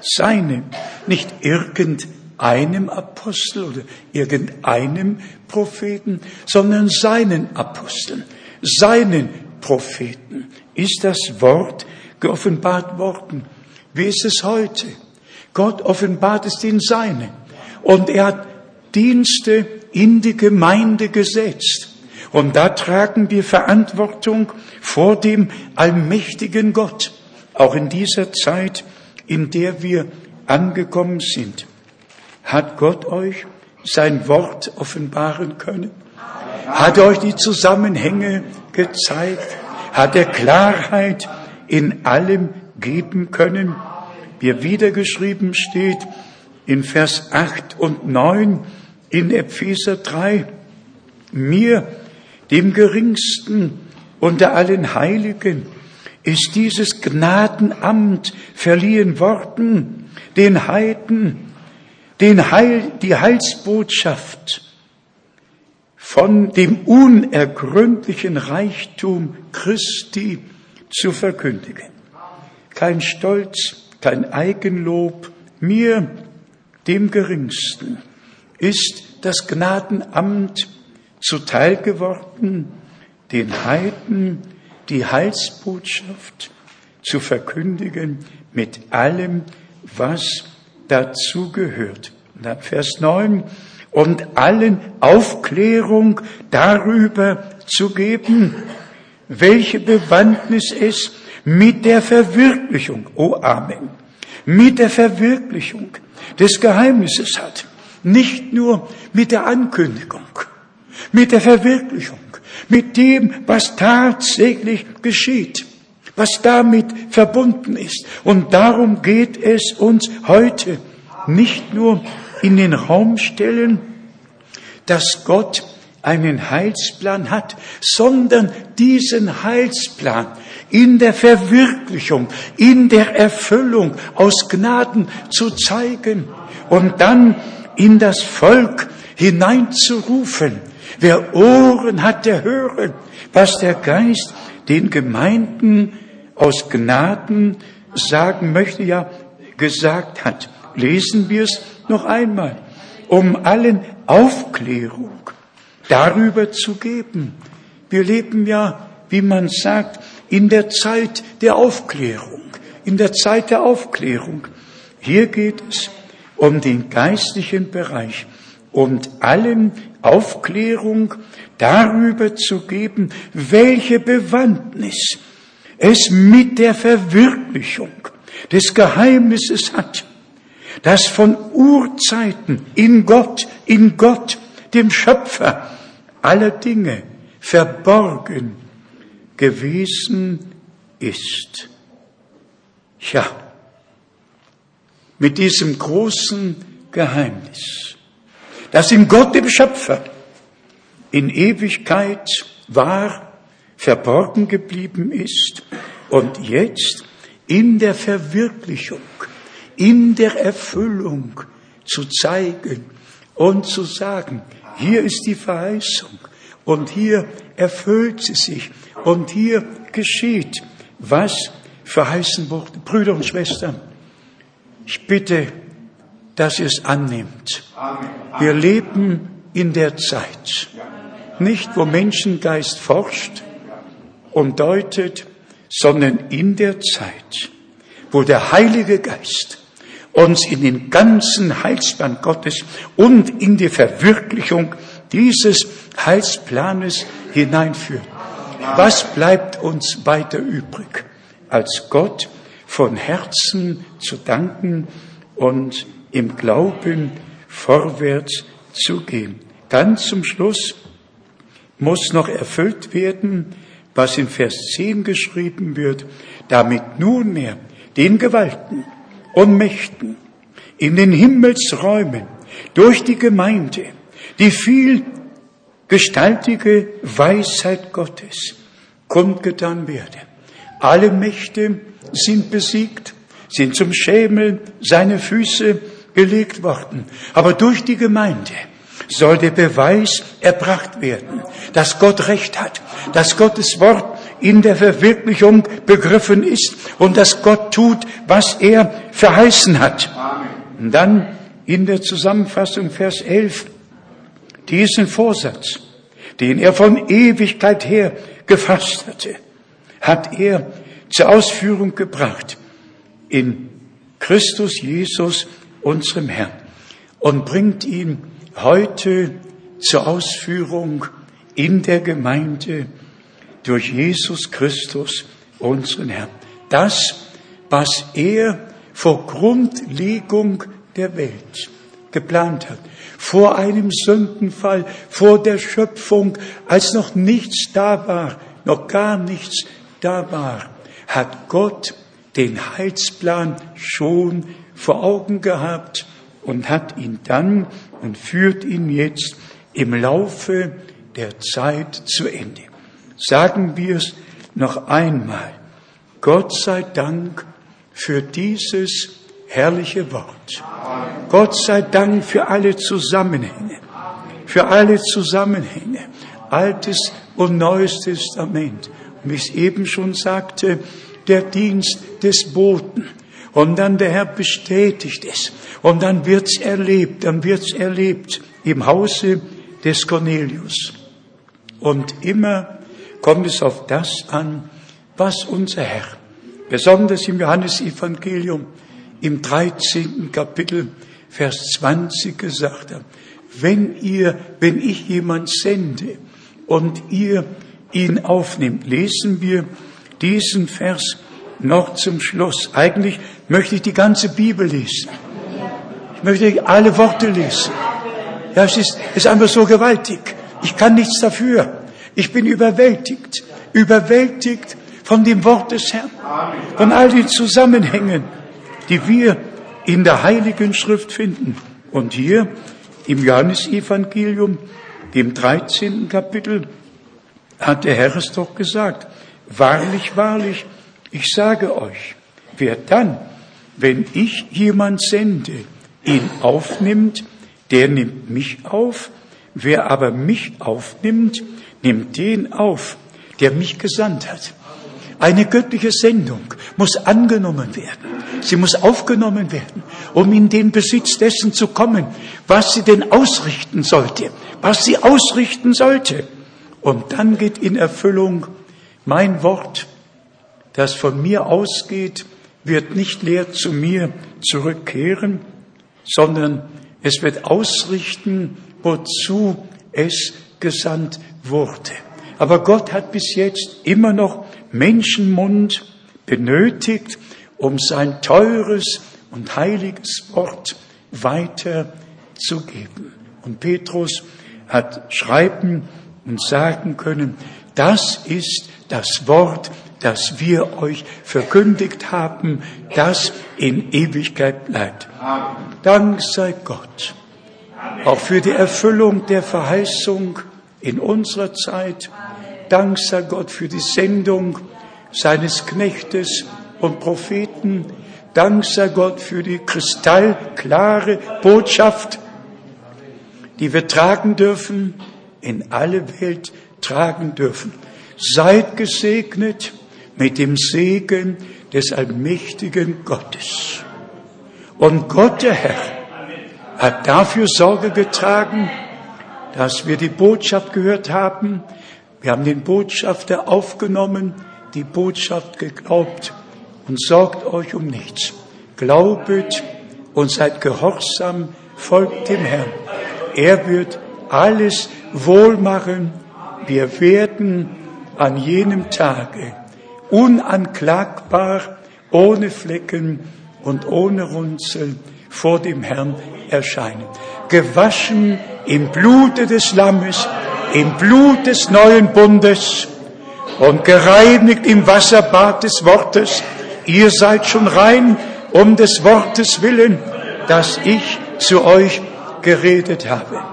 seinen, nicht irgendeinem Apostel oder irgendeinem Propheten, sondern seinen Aposteln, seinen Propheten ist das Wort geoffenbart worden. Wie ist es heute? Gott offenbart es den Seinen und er hat Dienste in die Gemeinde gesetzt. Und da tragen wir Verantwortung vor dem allmächtigen Gott, auch in dieser Zeit, in der wir angekommen sind. Hat Gott euch sein Wort offenbaren können? Hat er euch die Zusammenhänge gezeigt? Hat er Klarheit in allem geben können? Wie wiedergeschrieben steht in Vers 8 und 9, in Epheser 3, mir, dem geringsten unter allen Heiligen, ist dieses Gnadenamt verliehen worden, den Heiden, den Heil, die Heilsbotschaft von dem unergründlichen Reichtum Christi zu verkündigen. Kein Stolz, kein Eigenlob, mir, dem Geringsten, ist das Gnadenamt zuteil geworden, den Heiden die Heilsbotschaft zu verkündigen mit allem, was dazugehört. Und dann Vers 9, und allen Aufklärung darüber zu geben, welche Bewandtnis es mit der Verwirklichung, oh Amen, mit der Verwirklichung des Geheimnisses hat. Nicht nur mit der Ankündigung, mit der Verwirklichung, mit dem, was tatsächlich geschieht, was damit verbunden ist. Und darum geht es uns heute nicht nur in den Raum stellen, dass Gott einen Heilsplan hat, sondern diesen Heilsplan in der Verwirklichung, in der Erfüllung aus Gnaden zu zeigen und dann in das Volk hineinzurufen. Wer Ohren hat, der höre, was der Geist den Gemeinden aus Gnaden sagen möchte, ja gesagt hat. Lesen wir es noch einmal, um allen Aufklärung darüber zu geben. Wir leben ja, wie man sagt, in der Zeit der Aufklärung, in der Zeit der Aufklärung. Hier geht es um den geistlichen Bereich und allen Aufklärung darüber zu geben, welche Bewandtnis es mit der Verwirklichung des Geheimnisses hat das von Urzeiten in Gott, in Gott, dem Schöpfer aller Dinge verborgen gewesen ist. Ja, mit diesem großen Geheimnis, das in Gott, dem Schöpfer, in Ewigkeit war, verborgen geblieben ist und jetzt in der Verwirklichung in der Erfüllung zu zeigen und zu sagen, hier ist die Verheißung und hier erfüllt sie sich und hier geschieht, was verheißen wurde. Brüder und Schwestern, ich bitte, dass ihr es annimmt. Wir leben in der Zeit, nicht wo Menschengeist forscht und deutet, sondern in der Zeit, wo der Heilige Geist uns in den ganzen Heilsplan Gottes und in die Verwirklichung dieses Heilsplanes hineinführt. Was bleibt uns weiter übrig, als Gott von Herzen zu danken und im Glauben vorwärts zu gehen? Ganz zum Schluss muss noch erfüllt werden, was in Vers 10 geschrieben wird, damit nunmehr den Gewalten, und Mächten in den Himmelsräumen durch die Gemeinde die vielgestaltige Weisheit Gottes kundgetan werde. Alle Mächte sind besiegt, sind zum Schemel seine Füße gelegt worden. Aber durch die Gemeinde soll der Beweis erbracht werden, dass Gott Recht hat, dass Gottes Wort in der Verwirklichung begriffen ist und dass Gott tut, was er verheißen hat. Und dann in der Zusammenfassung Vers 11 diesen Vorsatz, den er von Ewigkeit her gefasst hatte, hat er zur Ausführung gebracht in Christus Jesus, unserem Herrn, und bringt ihn heute zur Ausführung in der Gemeinde durch Jesus Christus, unseren Herrn. Das, was er vor Grundlegung der Welt geplant hat, vor einem Sündenfall, vor der Schöpfung, als noch nichts da war, noch gar nichts da war, hat Gott den Heilsplan schon vor Augen gehabt und hat ihn dann und führt ihn jetzt im Laufe der Zeit zu Ende sagen wir es noch einmal. Gott sei Dank für dieses herrliche Wort. Gott sei Dank für alle Zusammenhänge, für alle Zusammenhänge, Altes und Neues Testament. Wie ich eben schon sagte, der Dienst des Boten. Und dann der Herr bestätigt es. Und dann wird's erlebt, dann wird's erlebt im Hause des Cornelius. Und immer kommt es auf das an, was unser Herr, besonders im Johannesevangelium, im 13. Kapitel, Vers 20 gesagt hat. Wenn ihr, wenn ich jemand sende und ihr ihn aufnimmt, lesen wir diesen Vers noch zum Schluss. Eigentlich möchte ich die ganze Bibel lesen. Ich möchte alle Worte lesen. Ja, es ist, ist einfach so gewaltig. Ich kann nichts dafür. Ich bin überwältigt, überwältigt von dem Wort des Herrn, von all den Zusammenhängen, die wir in der Heiligen Schrift finden. Und hier im Johannesevangelium, dem 13. Kapitel, hat der Herr es doch gesagt. Wahrlich, wahrlich, ich sage euch, wer dann, wenn ich jemand sende, ihn aufnimmt, der nimmt mich auf. Wer aber mich aufnimmt, nimmt den auf, der mich gesandt hat. Eine göttliche Sendung muss angenommen werden. Sie muss aufgenommen werden, um in den Besitz dessen zu kommen, was sie denn ausrichten sollte, was sie ausrichten sollte. Und dann geht in Erfüllung mein Wort, das von mir ausgeht, wird nicht leer zu mir zurückkehren, sondern es wird ausrichten, wozu es gesandt wurde. Aber Gott hat bis jetzt immer noch Menschenmund benötigt, um sein teures und heiliges Wort weiterzugeben. Und Petrus hat schreiben und sagen können, das ist das Wort, das wir euch verkündigt haben, das in Ewigkeit bleibt. Dank sei Gott, auch für die Erfüllung der Verheißung in unserer Zeit. Dank sei Gott für die Sendung seines Knechtes und Propheten. Dank sei Gott für die kristallklare Botschaft, die wir tragen dürfen, in alle Welt tragen dürfen. Seid gesegnet mit dem Segen des allmächtigen Gottes. Und Gott, der Herr, hat dafür Sorge getragen, dass wir die Botschaft gehört haben. Wir haben den Botschafter aufgenommen, die Botschaft geglaubt und sorgt euch um nichts. Glaubet und seid gehorsam, folgt dem Herrn. Er wird alles wohl machen. Wir werden an jenem Tage unanklagbar, ohne Flecken und ohne Runzeln vor dem Herrn erscheinen. Gewaschen im Blute des Lammes, im Blut des neuen Bundes und gereinigt im Wasserbad des Wortes. Ihr seid schon rein um des Wortes willen, das ich zu euch geredet habe.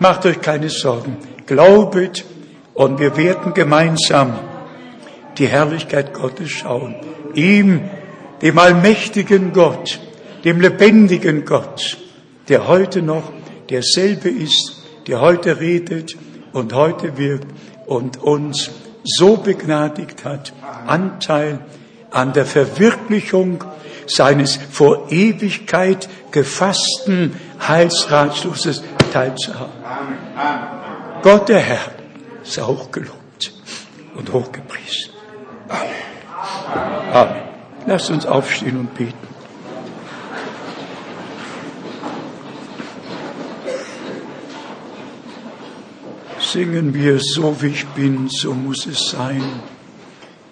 Macht euch keine Sorgen. Glaubet und wir werden gemeinsam die Herrlichkeit Gottes schauen. Ihm, dem allmächtigen Gott, dem lebendigen Gott, der heute noch derselbe ist, der heute redet und heute wirkt und uns so begnadigt hat, Anteil an der Verwirklichung seines vor Ewigkeit gefassten Heilsratschlusses teilzuhaben. Gott der Herr sei auch gelobt und hochgepriesen. Amen. Amen. Lasst uns aufstehen und beten. Singen wir so wie ich bin, so muss es sein.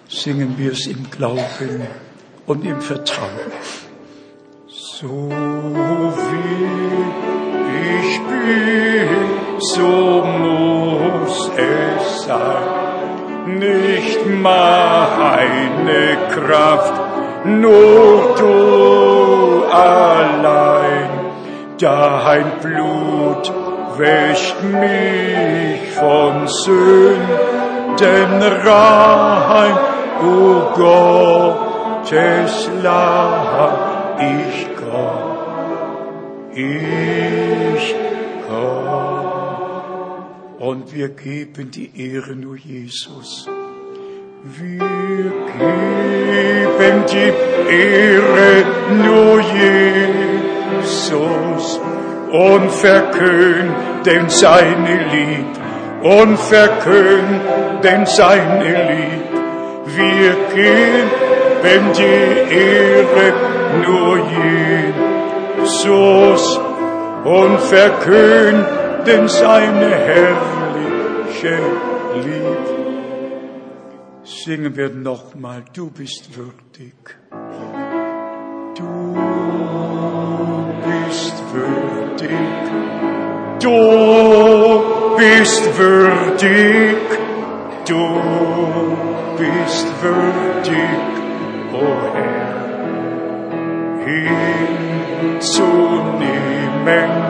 Singen wir es im Glauben und im Vertrauen. So wie ich bin, so muss es sein nicht meine Kraft, nur du allein. Dein Blut wäscht mich von Sünden rein, o Gottes Lamm, ich Gott, ich Gott und wir geben die Ehre nur Jesus. Wir geben die Ehre nur Jesus und verkünden seine Lieb und verkünden seine Lieb. Wir geben die Ehre nur Jesus und verkünden seine herrliche Lieb. Singen wir nochmal, du bist würdig. Du bist würdig. Du bist würdig. Du bist würdig, o oh Herr, hinzunehmen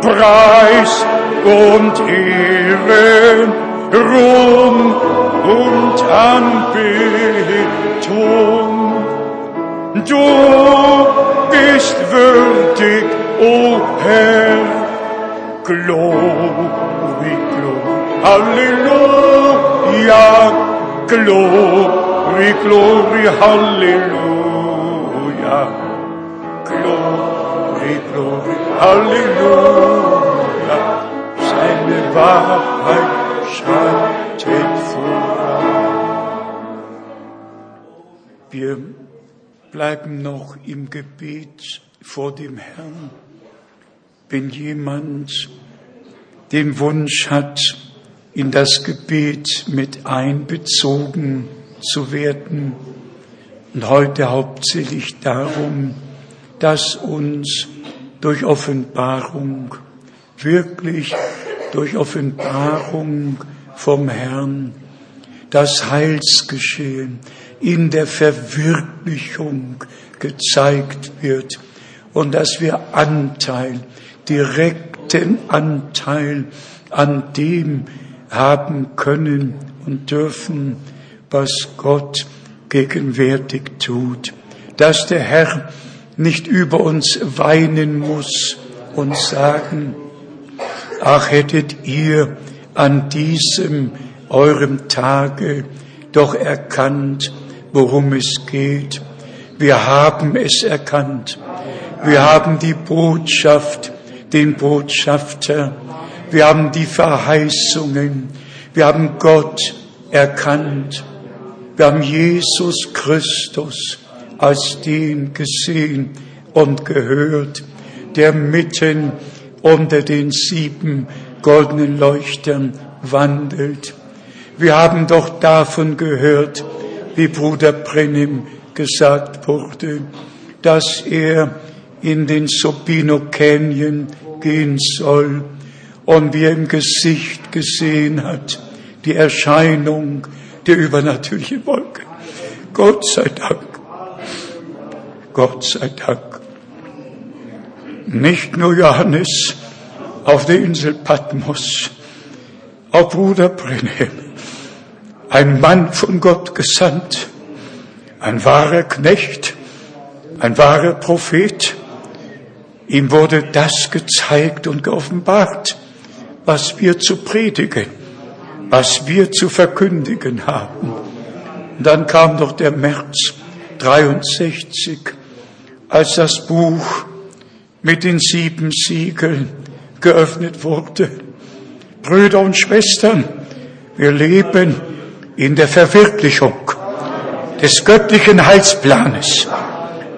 Preis und Ehre, Ruhm und Anbetung. Du bist würdig, o oh Herr, Glory, Glory, Halleluja, Glory, Glory, Halleluja, Glory, Glory, Halleluja, seine Wahrheit schreitet voran. Wir bleiben noch im Gebet vor dem Herrn. Wenn jemand den Wunsch hat, in das Gebet mit einbezogen zu werden, und heute hauptsächlich darum, dass uns durch Offenbarung, wirklich durch Offenbarung vom Herrn, das Heilsgeschehen in der Verwirklichung gezeigt wird und dass wir Anteil, direkten Anteil an dem haben können und dürfen, was Gott gegenwärtig tut. Dass der Herr nicht über uns weinen muss und sagen, ach hättet ihr an diesem eurem Tage doch erkannt, worum es geht. Wir haben es erkannt. Wir haben die Botschaft, den Botschafter. Wir haben die Verheißungen. Wir haben Gott erkannt. Wir haben Jesus Christus als den gesehen und gehört, der mitten unter den sieben goldenen Leuchtern wandelt. Wir haben doch davon gehört, wie Bruder Brennim gesagt wurde, dass er in den Sobino Canyon gehen soll und wie er im Gesicht gesehen hat, die Erscheinung der übernatürlichen Wolke. Gott sei Dank. Gott sei Dank. Nicht nur Johannes auf der Insel Patmos, auch Bruder Brenhem, ein Mann von Gott gesandt, ein wahrer Knecht, ein wahrer Prophet. Ihm wurde das gezeigt und geoffenbart, was wir zu predigen, was wir zu verkündigen haben. Und dann kam doch der März 63, als das Buch mit den sieben Siegeln geöffnet wurde. Brüder und Schwestern, wir leben in der Verwirklichung des göttlichen Heilsplanes,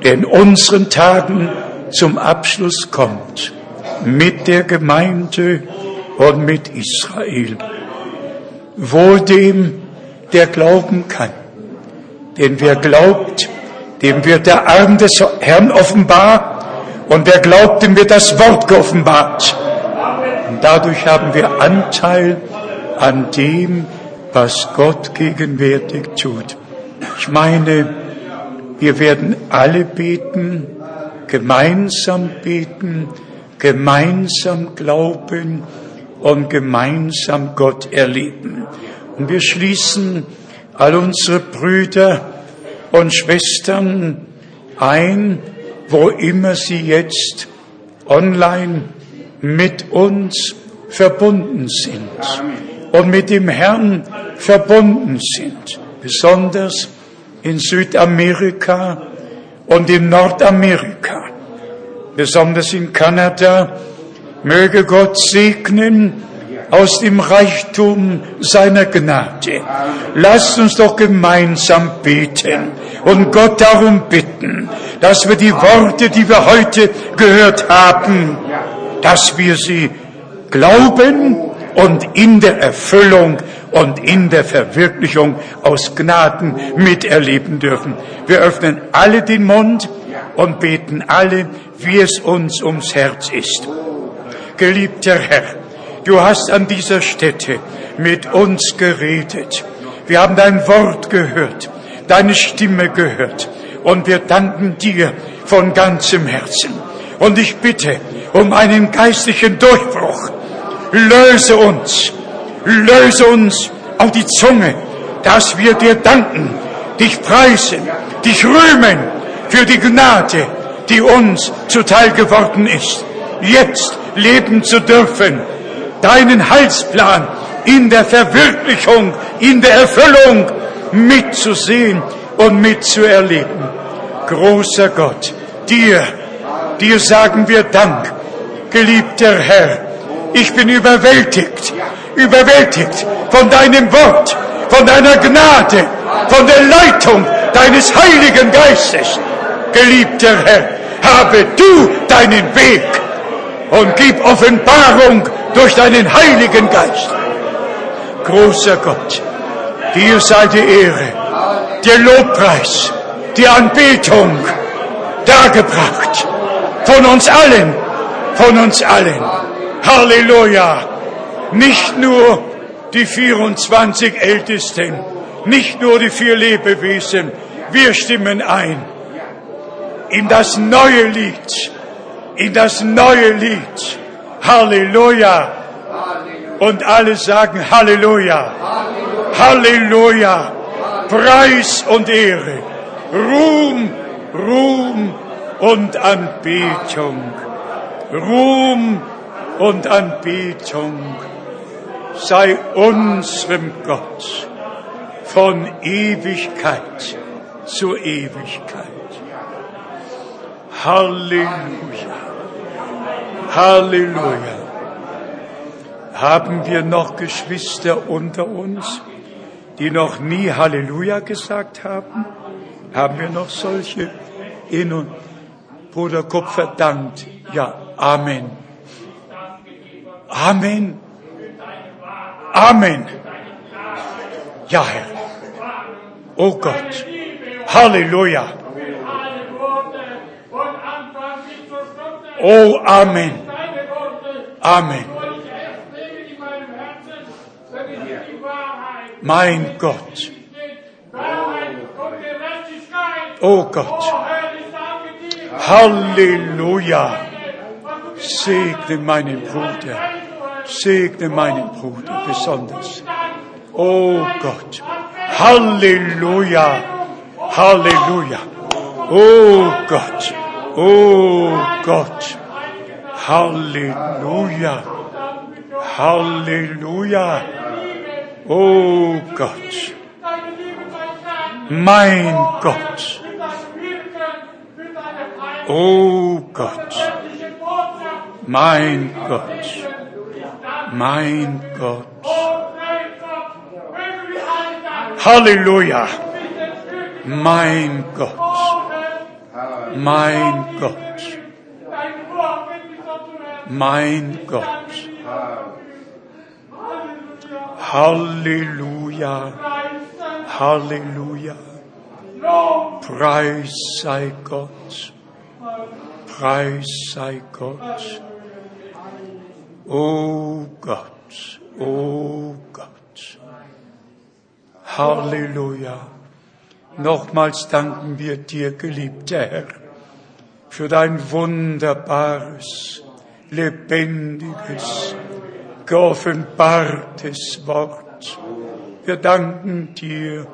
der in unseren Tagen zum Abschluss kommt mit der Gemeinde und mit Israel. Wohl dem, der glauben kann. Denn wer glaubt, dem wird der Arm des Herrn offenbar und wer glaubt, dem wird das Wort geoffenbart. Und dadurch haben wir Anteil an dem, was Gott gegenwärtig tut. Ich meine, wir werden alle beten, gemeinsam beten, gemeinsam glauben und gemeinsam Gott erleben. Und wir schließen all unsere Brüder und Schwestern ein, wo immer sie jetzt online mit uns verbunden sind und mit dem Herrn verbunden sind, besonders in Südamerika und in Nordamerika, besonders in Kanada. Möge Gott segnen aus dem Reichtum seiner Gnade. Lasst uns doch gemeinsam beten und Gott darum bitten, dass wir die Worte, die wir heute gehört haben, dass wir sie glauben und in der Erfüllung und in der Verwirklichung aus Gnaden miterleben dürfen. Wir öffnen alle den Mund und beten alle, wie es uns ums Herz ist. Geliebter Herr, du hast an dieser Stätte mit uns geredet. Wir haben dein Wort gehört, deine Stimme gehört und wir danken dir von ganzem Herzen. Und ich bitte um einen geistlichen Durchbruch. Löse uns, löse uns auf die Zunge, dass wir dir danken, dich preisen, dich rühmen für die Gnade, die uns zuteil geworden ist. Jetzt leben zu dürfen, deinen Heilsplan in der Verwirklichung, in der Erfüllung mitzusehen und mitzuerleben. Großer Gott, dir, dir sagen wir Dank, geliebter Herr. Ich bin überwältigt, überwältigt von deinem Wort, von deiner Gnade, von der Leitung deines Heiligen Geistes. Geliebter Herr, habe du deinen Weg und gib Offenbarung durch deinen Heiligen Geist. Großer Gott, dir sei die Ehre, der Lobpreis, die Anbetung dargebracht von uns allen, von uns allen. Halleluja! Nicht nur die 24 Ältesten, nicht nur die vier Lebewesen, wir stimmen ein in das neue Lied, in das neue Lied. Halleluja. Und alle sagen Halleluja. Halleluja. Preis und Ehre. Ruhm, Ruhm und Anbetung. Ruhm und Anbetung sei unserem Gott von Ewigkeit zu Ewigkeit. Halleluja. Halleluja. Haben wir noch Geschwister unter uns, die noch nie Halleluja gesagt haben? Haben wir noch solche in uns? Bruder Kupfer dankt. Ja, Amen. Amen. Amen. Ja, Herr. Oh Gott. Halleluja. Oh, Amen. Amen. Mein Gott. Oh Gott. Halleluja. Segne meinen Bruder. Segne meinen Bruder besonders. Oh Gott. Halleluja. Halleluja. Oh Gott. Oh Gott. Halleluja. Halleluja. Oh Gott. Mein Gott. Oh Gott. Mein Gott. Mein Gott. Halleluja. Mein Gott. Mein Gott. Mein Gott. Halleluja. Halleluja. Preis sei Gott. Preis sei Gott. Oh Gott. Oh Gott. Halleluja. Nochmals danken wir dir, geliebter Herr, für dein wunderbares, lebendiges, geoffenbartes Wort. Wir danken dir,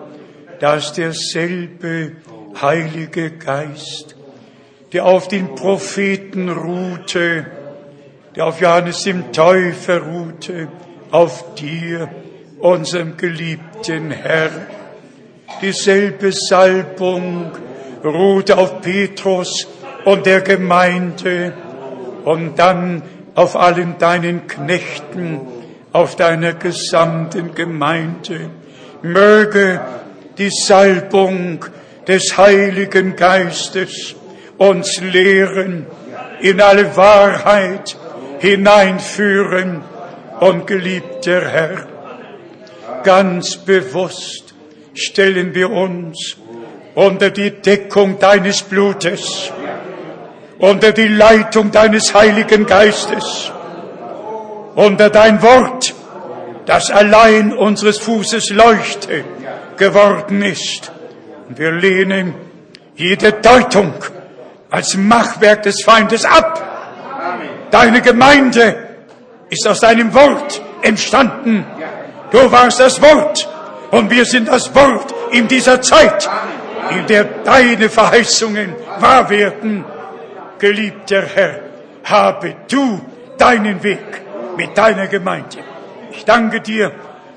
dass derselbe Heilige Geist, der auf den Propheten ruhte, der auf Johannes dem Täufer ruhte, auf dir, unserem geliebten Herr, dieselbe Salbung ruhte auf Petrus und der Gemeinde und dann auf allen deinen Knechten, auf deiner gesamten Gemeinde. Möge die Salbung des Heiligen Geistes uns lehren, in alle Wahrheit hineinführen und geliebter Herr, ganz bewusst stellen wir uns unter die Deckung deines Blutes, unter die Leitung deines Heiligen Geistes, unter dein Wort, das allein unseres Fußes Leuchte geworden ist. Wir lehnen jede Deutung als Machwerk des Feindes ab. Deine Gemeinde ist aus deinem Wort entstanden. Du warst das Wort und wir sind das Wort in dieser Zeit, in der deine Verheißungen wahr werden. Geliebter Herr, habe du deinen Weg mit deiner Gemeinde. Ich danke dir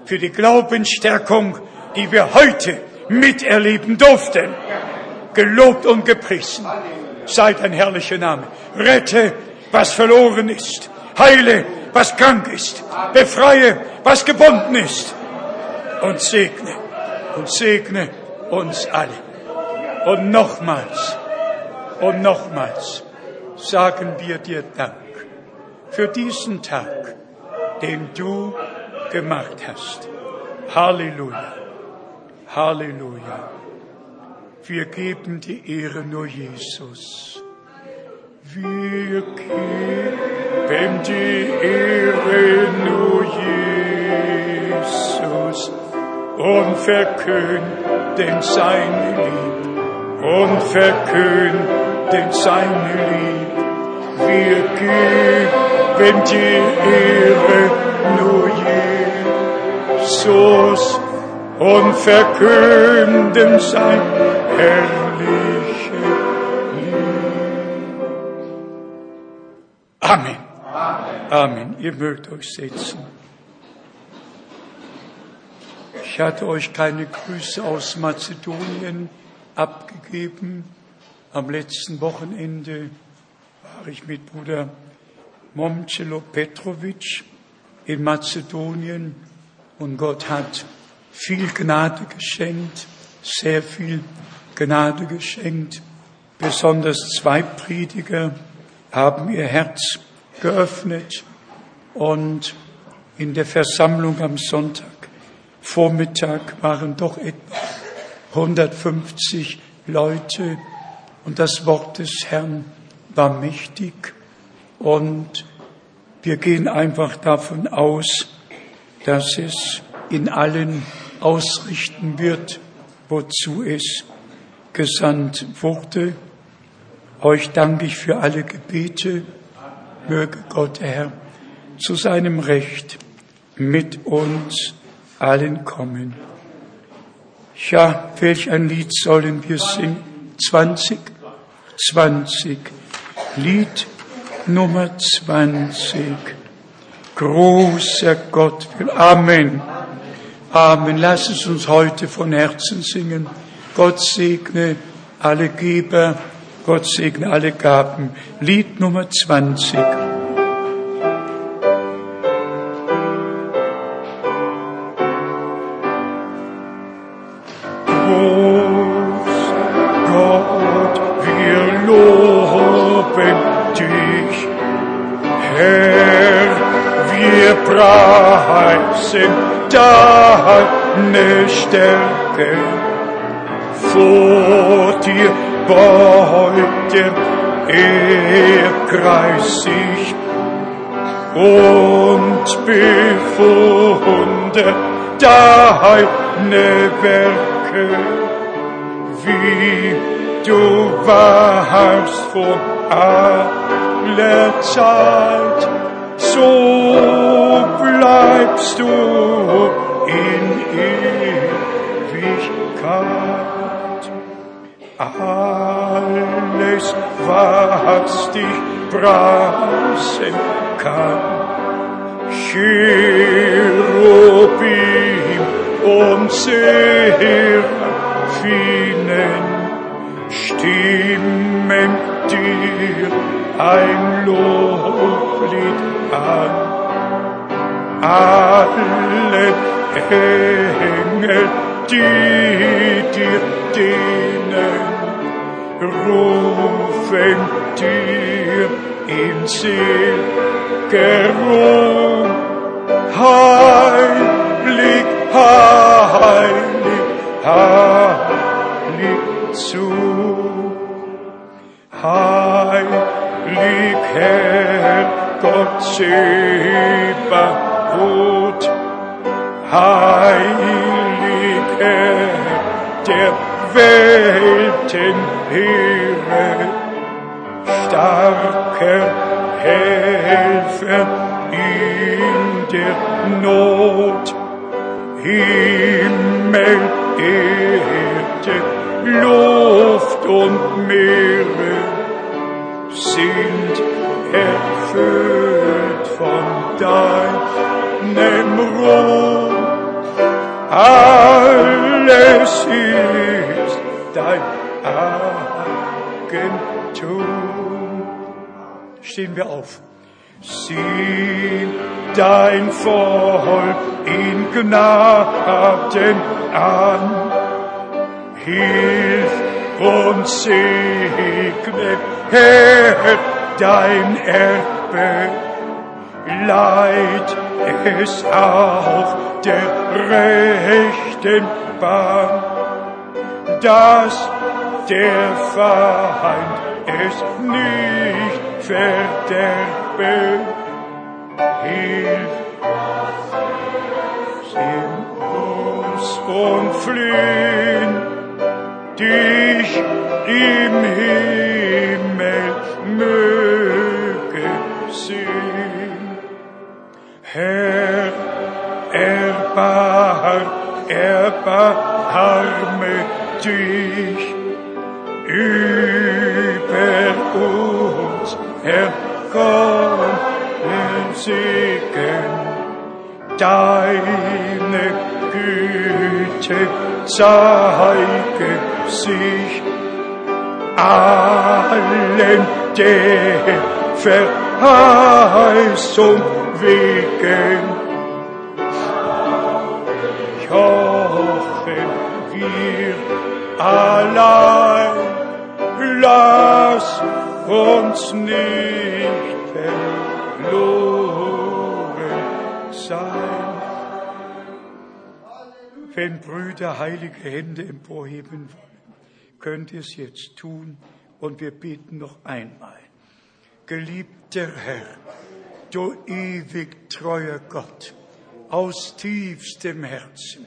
für die Glaubensstärkung, die wir heute miterleben durften. Gelobt und gepriesen sei dein herrlicher Name. Rette, was verloren ist. Heile, was krank ist. Befreie, was gebunden ist. Und segne, und segne uns alle. Und nochmals, und nochmals sagen wir dir Dank für diesen Tag, den du gemacht hast. Halleluja. Halleluja. Wir geben die Ehre nur Jesus. Wir geben die Ehre nur Jesus und verkünden seine Liebe und verkünden seine Liebe. Wir geben die Ehre nur Jesus und verkünden sein herrliche Liebe. Amen. Amen. Ihr mögt euch setzen. Ich hatte euch keine Grüße aus Mazedonien abgegeben. Am letzten Wochenende war ich mit Bruder Momcelo Petrovic in Mazedonien und Gott hat viel Gnade geschenkt, sehr viel Gnade geschenkt. Besonders zwei Prediger haben ihr Herz geöffnet und in der Versammlung am Sonntag Vormittag waren doch etwa 150 Leute und das Wort des Herrn war mächtig und wir gehen einfach davon aus, dass es in allen ausrichten wird, wozu es gesandt wurde. Euch danke ich für alle Gebete. Möge Gott, Herr, zu seinem Recht mit uns allen kommen. Ja, welch ein Lied sollen wir singen? 20? 20. Lied Nummer 20. Großer Gott, Amen. Amen. Lass es uns heute von Herzen singen. Gott segne alle Geber, Gott segne alle Gaben. Lied Nummer 20. preisen deine Stärke. Vor dir beugt der Erdkreis sich und bewundert deine Werke, wie du warst vor aller Zeit so bleibst du in Ewigkeit. Alles, was dich preisen kann, Cherubim und Seraphinen stimmen dir ein Loblied an. alle Engel, die dir dienen, rufen dir in Siegerung. Heilig, heilig, heilig zu. Heilig, Herr Gott Sebaoth, heilig Herr der Welten Heere, starker Helfer in der Not, Himmel, Erde, Luft und Meere sind erfüllt von deinem Ruhm. Alles ist dein Eigentum. Stehen wir auf. Sieh dein Volk in Gnaden an. Hilf und segne, Herr, dein Erbe. Leid es auch der rechten Bahn, dass der Feind es nicht verderbe. Hilf uns und flehen dich im Himmel möge sehen. Herr, erbar, erbarme dich über uns, Herr Gott, Segen, deine Güte zeige sich allen der Verheißung wegen. Jochen wir allein, lass uns nicht verloren sein. Wenn Brüder heilige Hände emporheben wollen, könnt ihr es jetzt tun und wir beten noch einmal. Geliebter Herr, du ewig treuer Gott, aus tiefstem Herzen,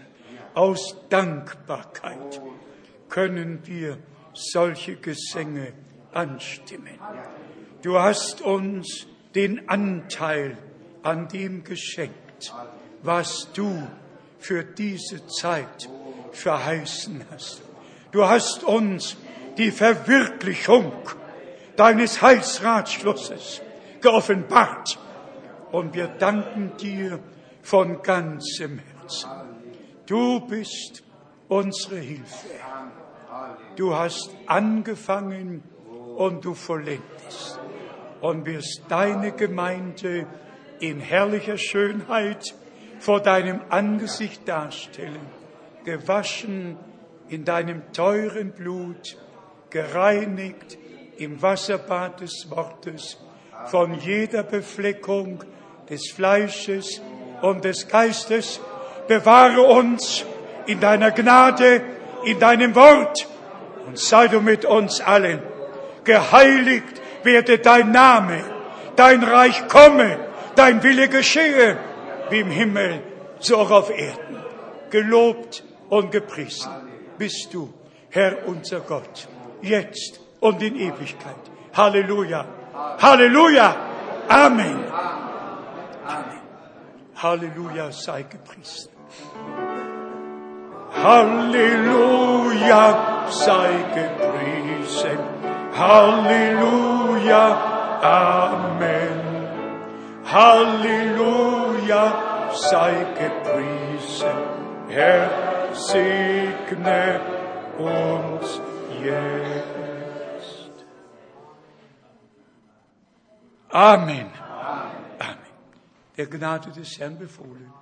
aus Dankbarkeit können wir solche Gesänge anstimmen. Du hast uns den Anteil an dem was du für diese Zeit verheißen hast. Du hast uns die Verwirklichung deines Heilsratschlusses geoffenbart und wir danken dir von ganzem Herzen. Du bist unsere Hilfe. Du hast angefangen und du vollendest und wirst deine Gemeinde in herrlicher Schönheit vor deinem Angesicht darstellen, gewaschen in deinem teuren Blut, gereinigt im Wasserbad des Wortes, von jeder Befleckung des Fleisches und des Geistes. Bewahre uns in deiner Gnade, in deinem Wort und sei du mit uns allen. Geheiligt werde dein Name, dein Reich komme, dein Wille geschehe, wie im Himmel, so auch auf Erden. Gelobt und gepriesen bist du, Herr unser Gott, jetzt und in Ewigkeit. Halleluja. Halleluja. Amen. Amen. Halleluja sei gepriesen. Halleluja sei gepriesen. Halleluja. Amen. Halleluja sei gepriesen. Herr segne uns jetzt. Amen. Amen. der Gnade des Herrn befohlen.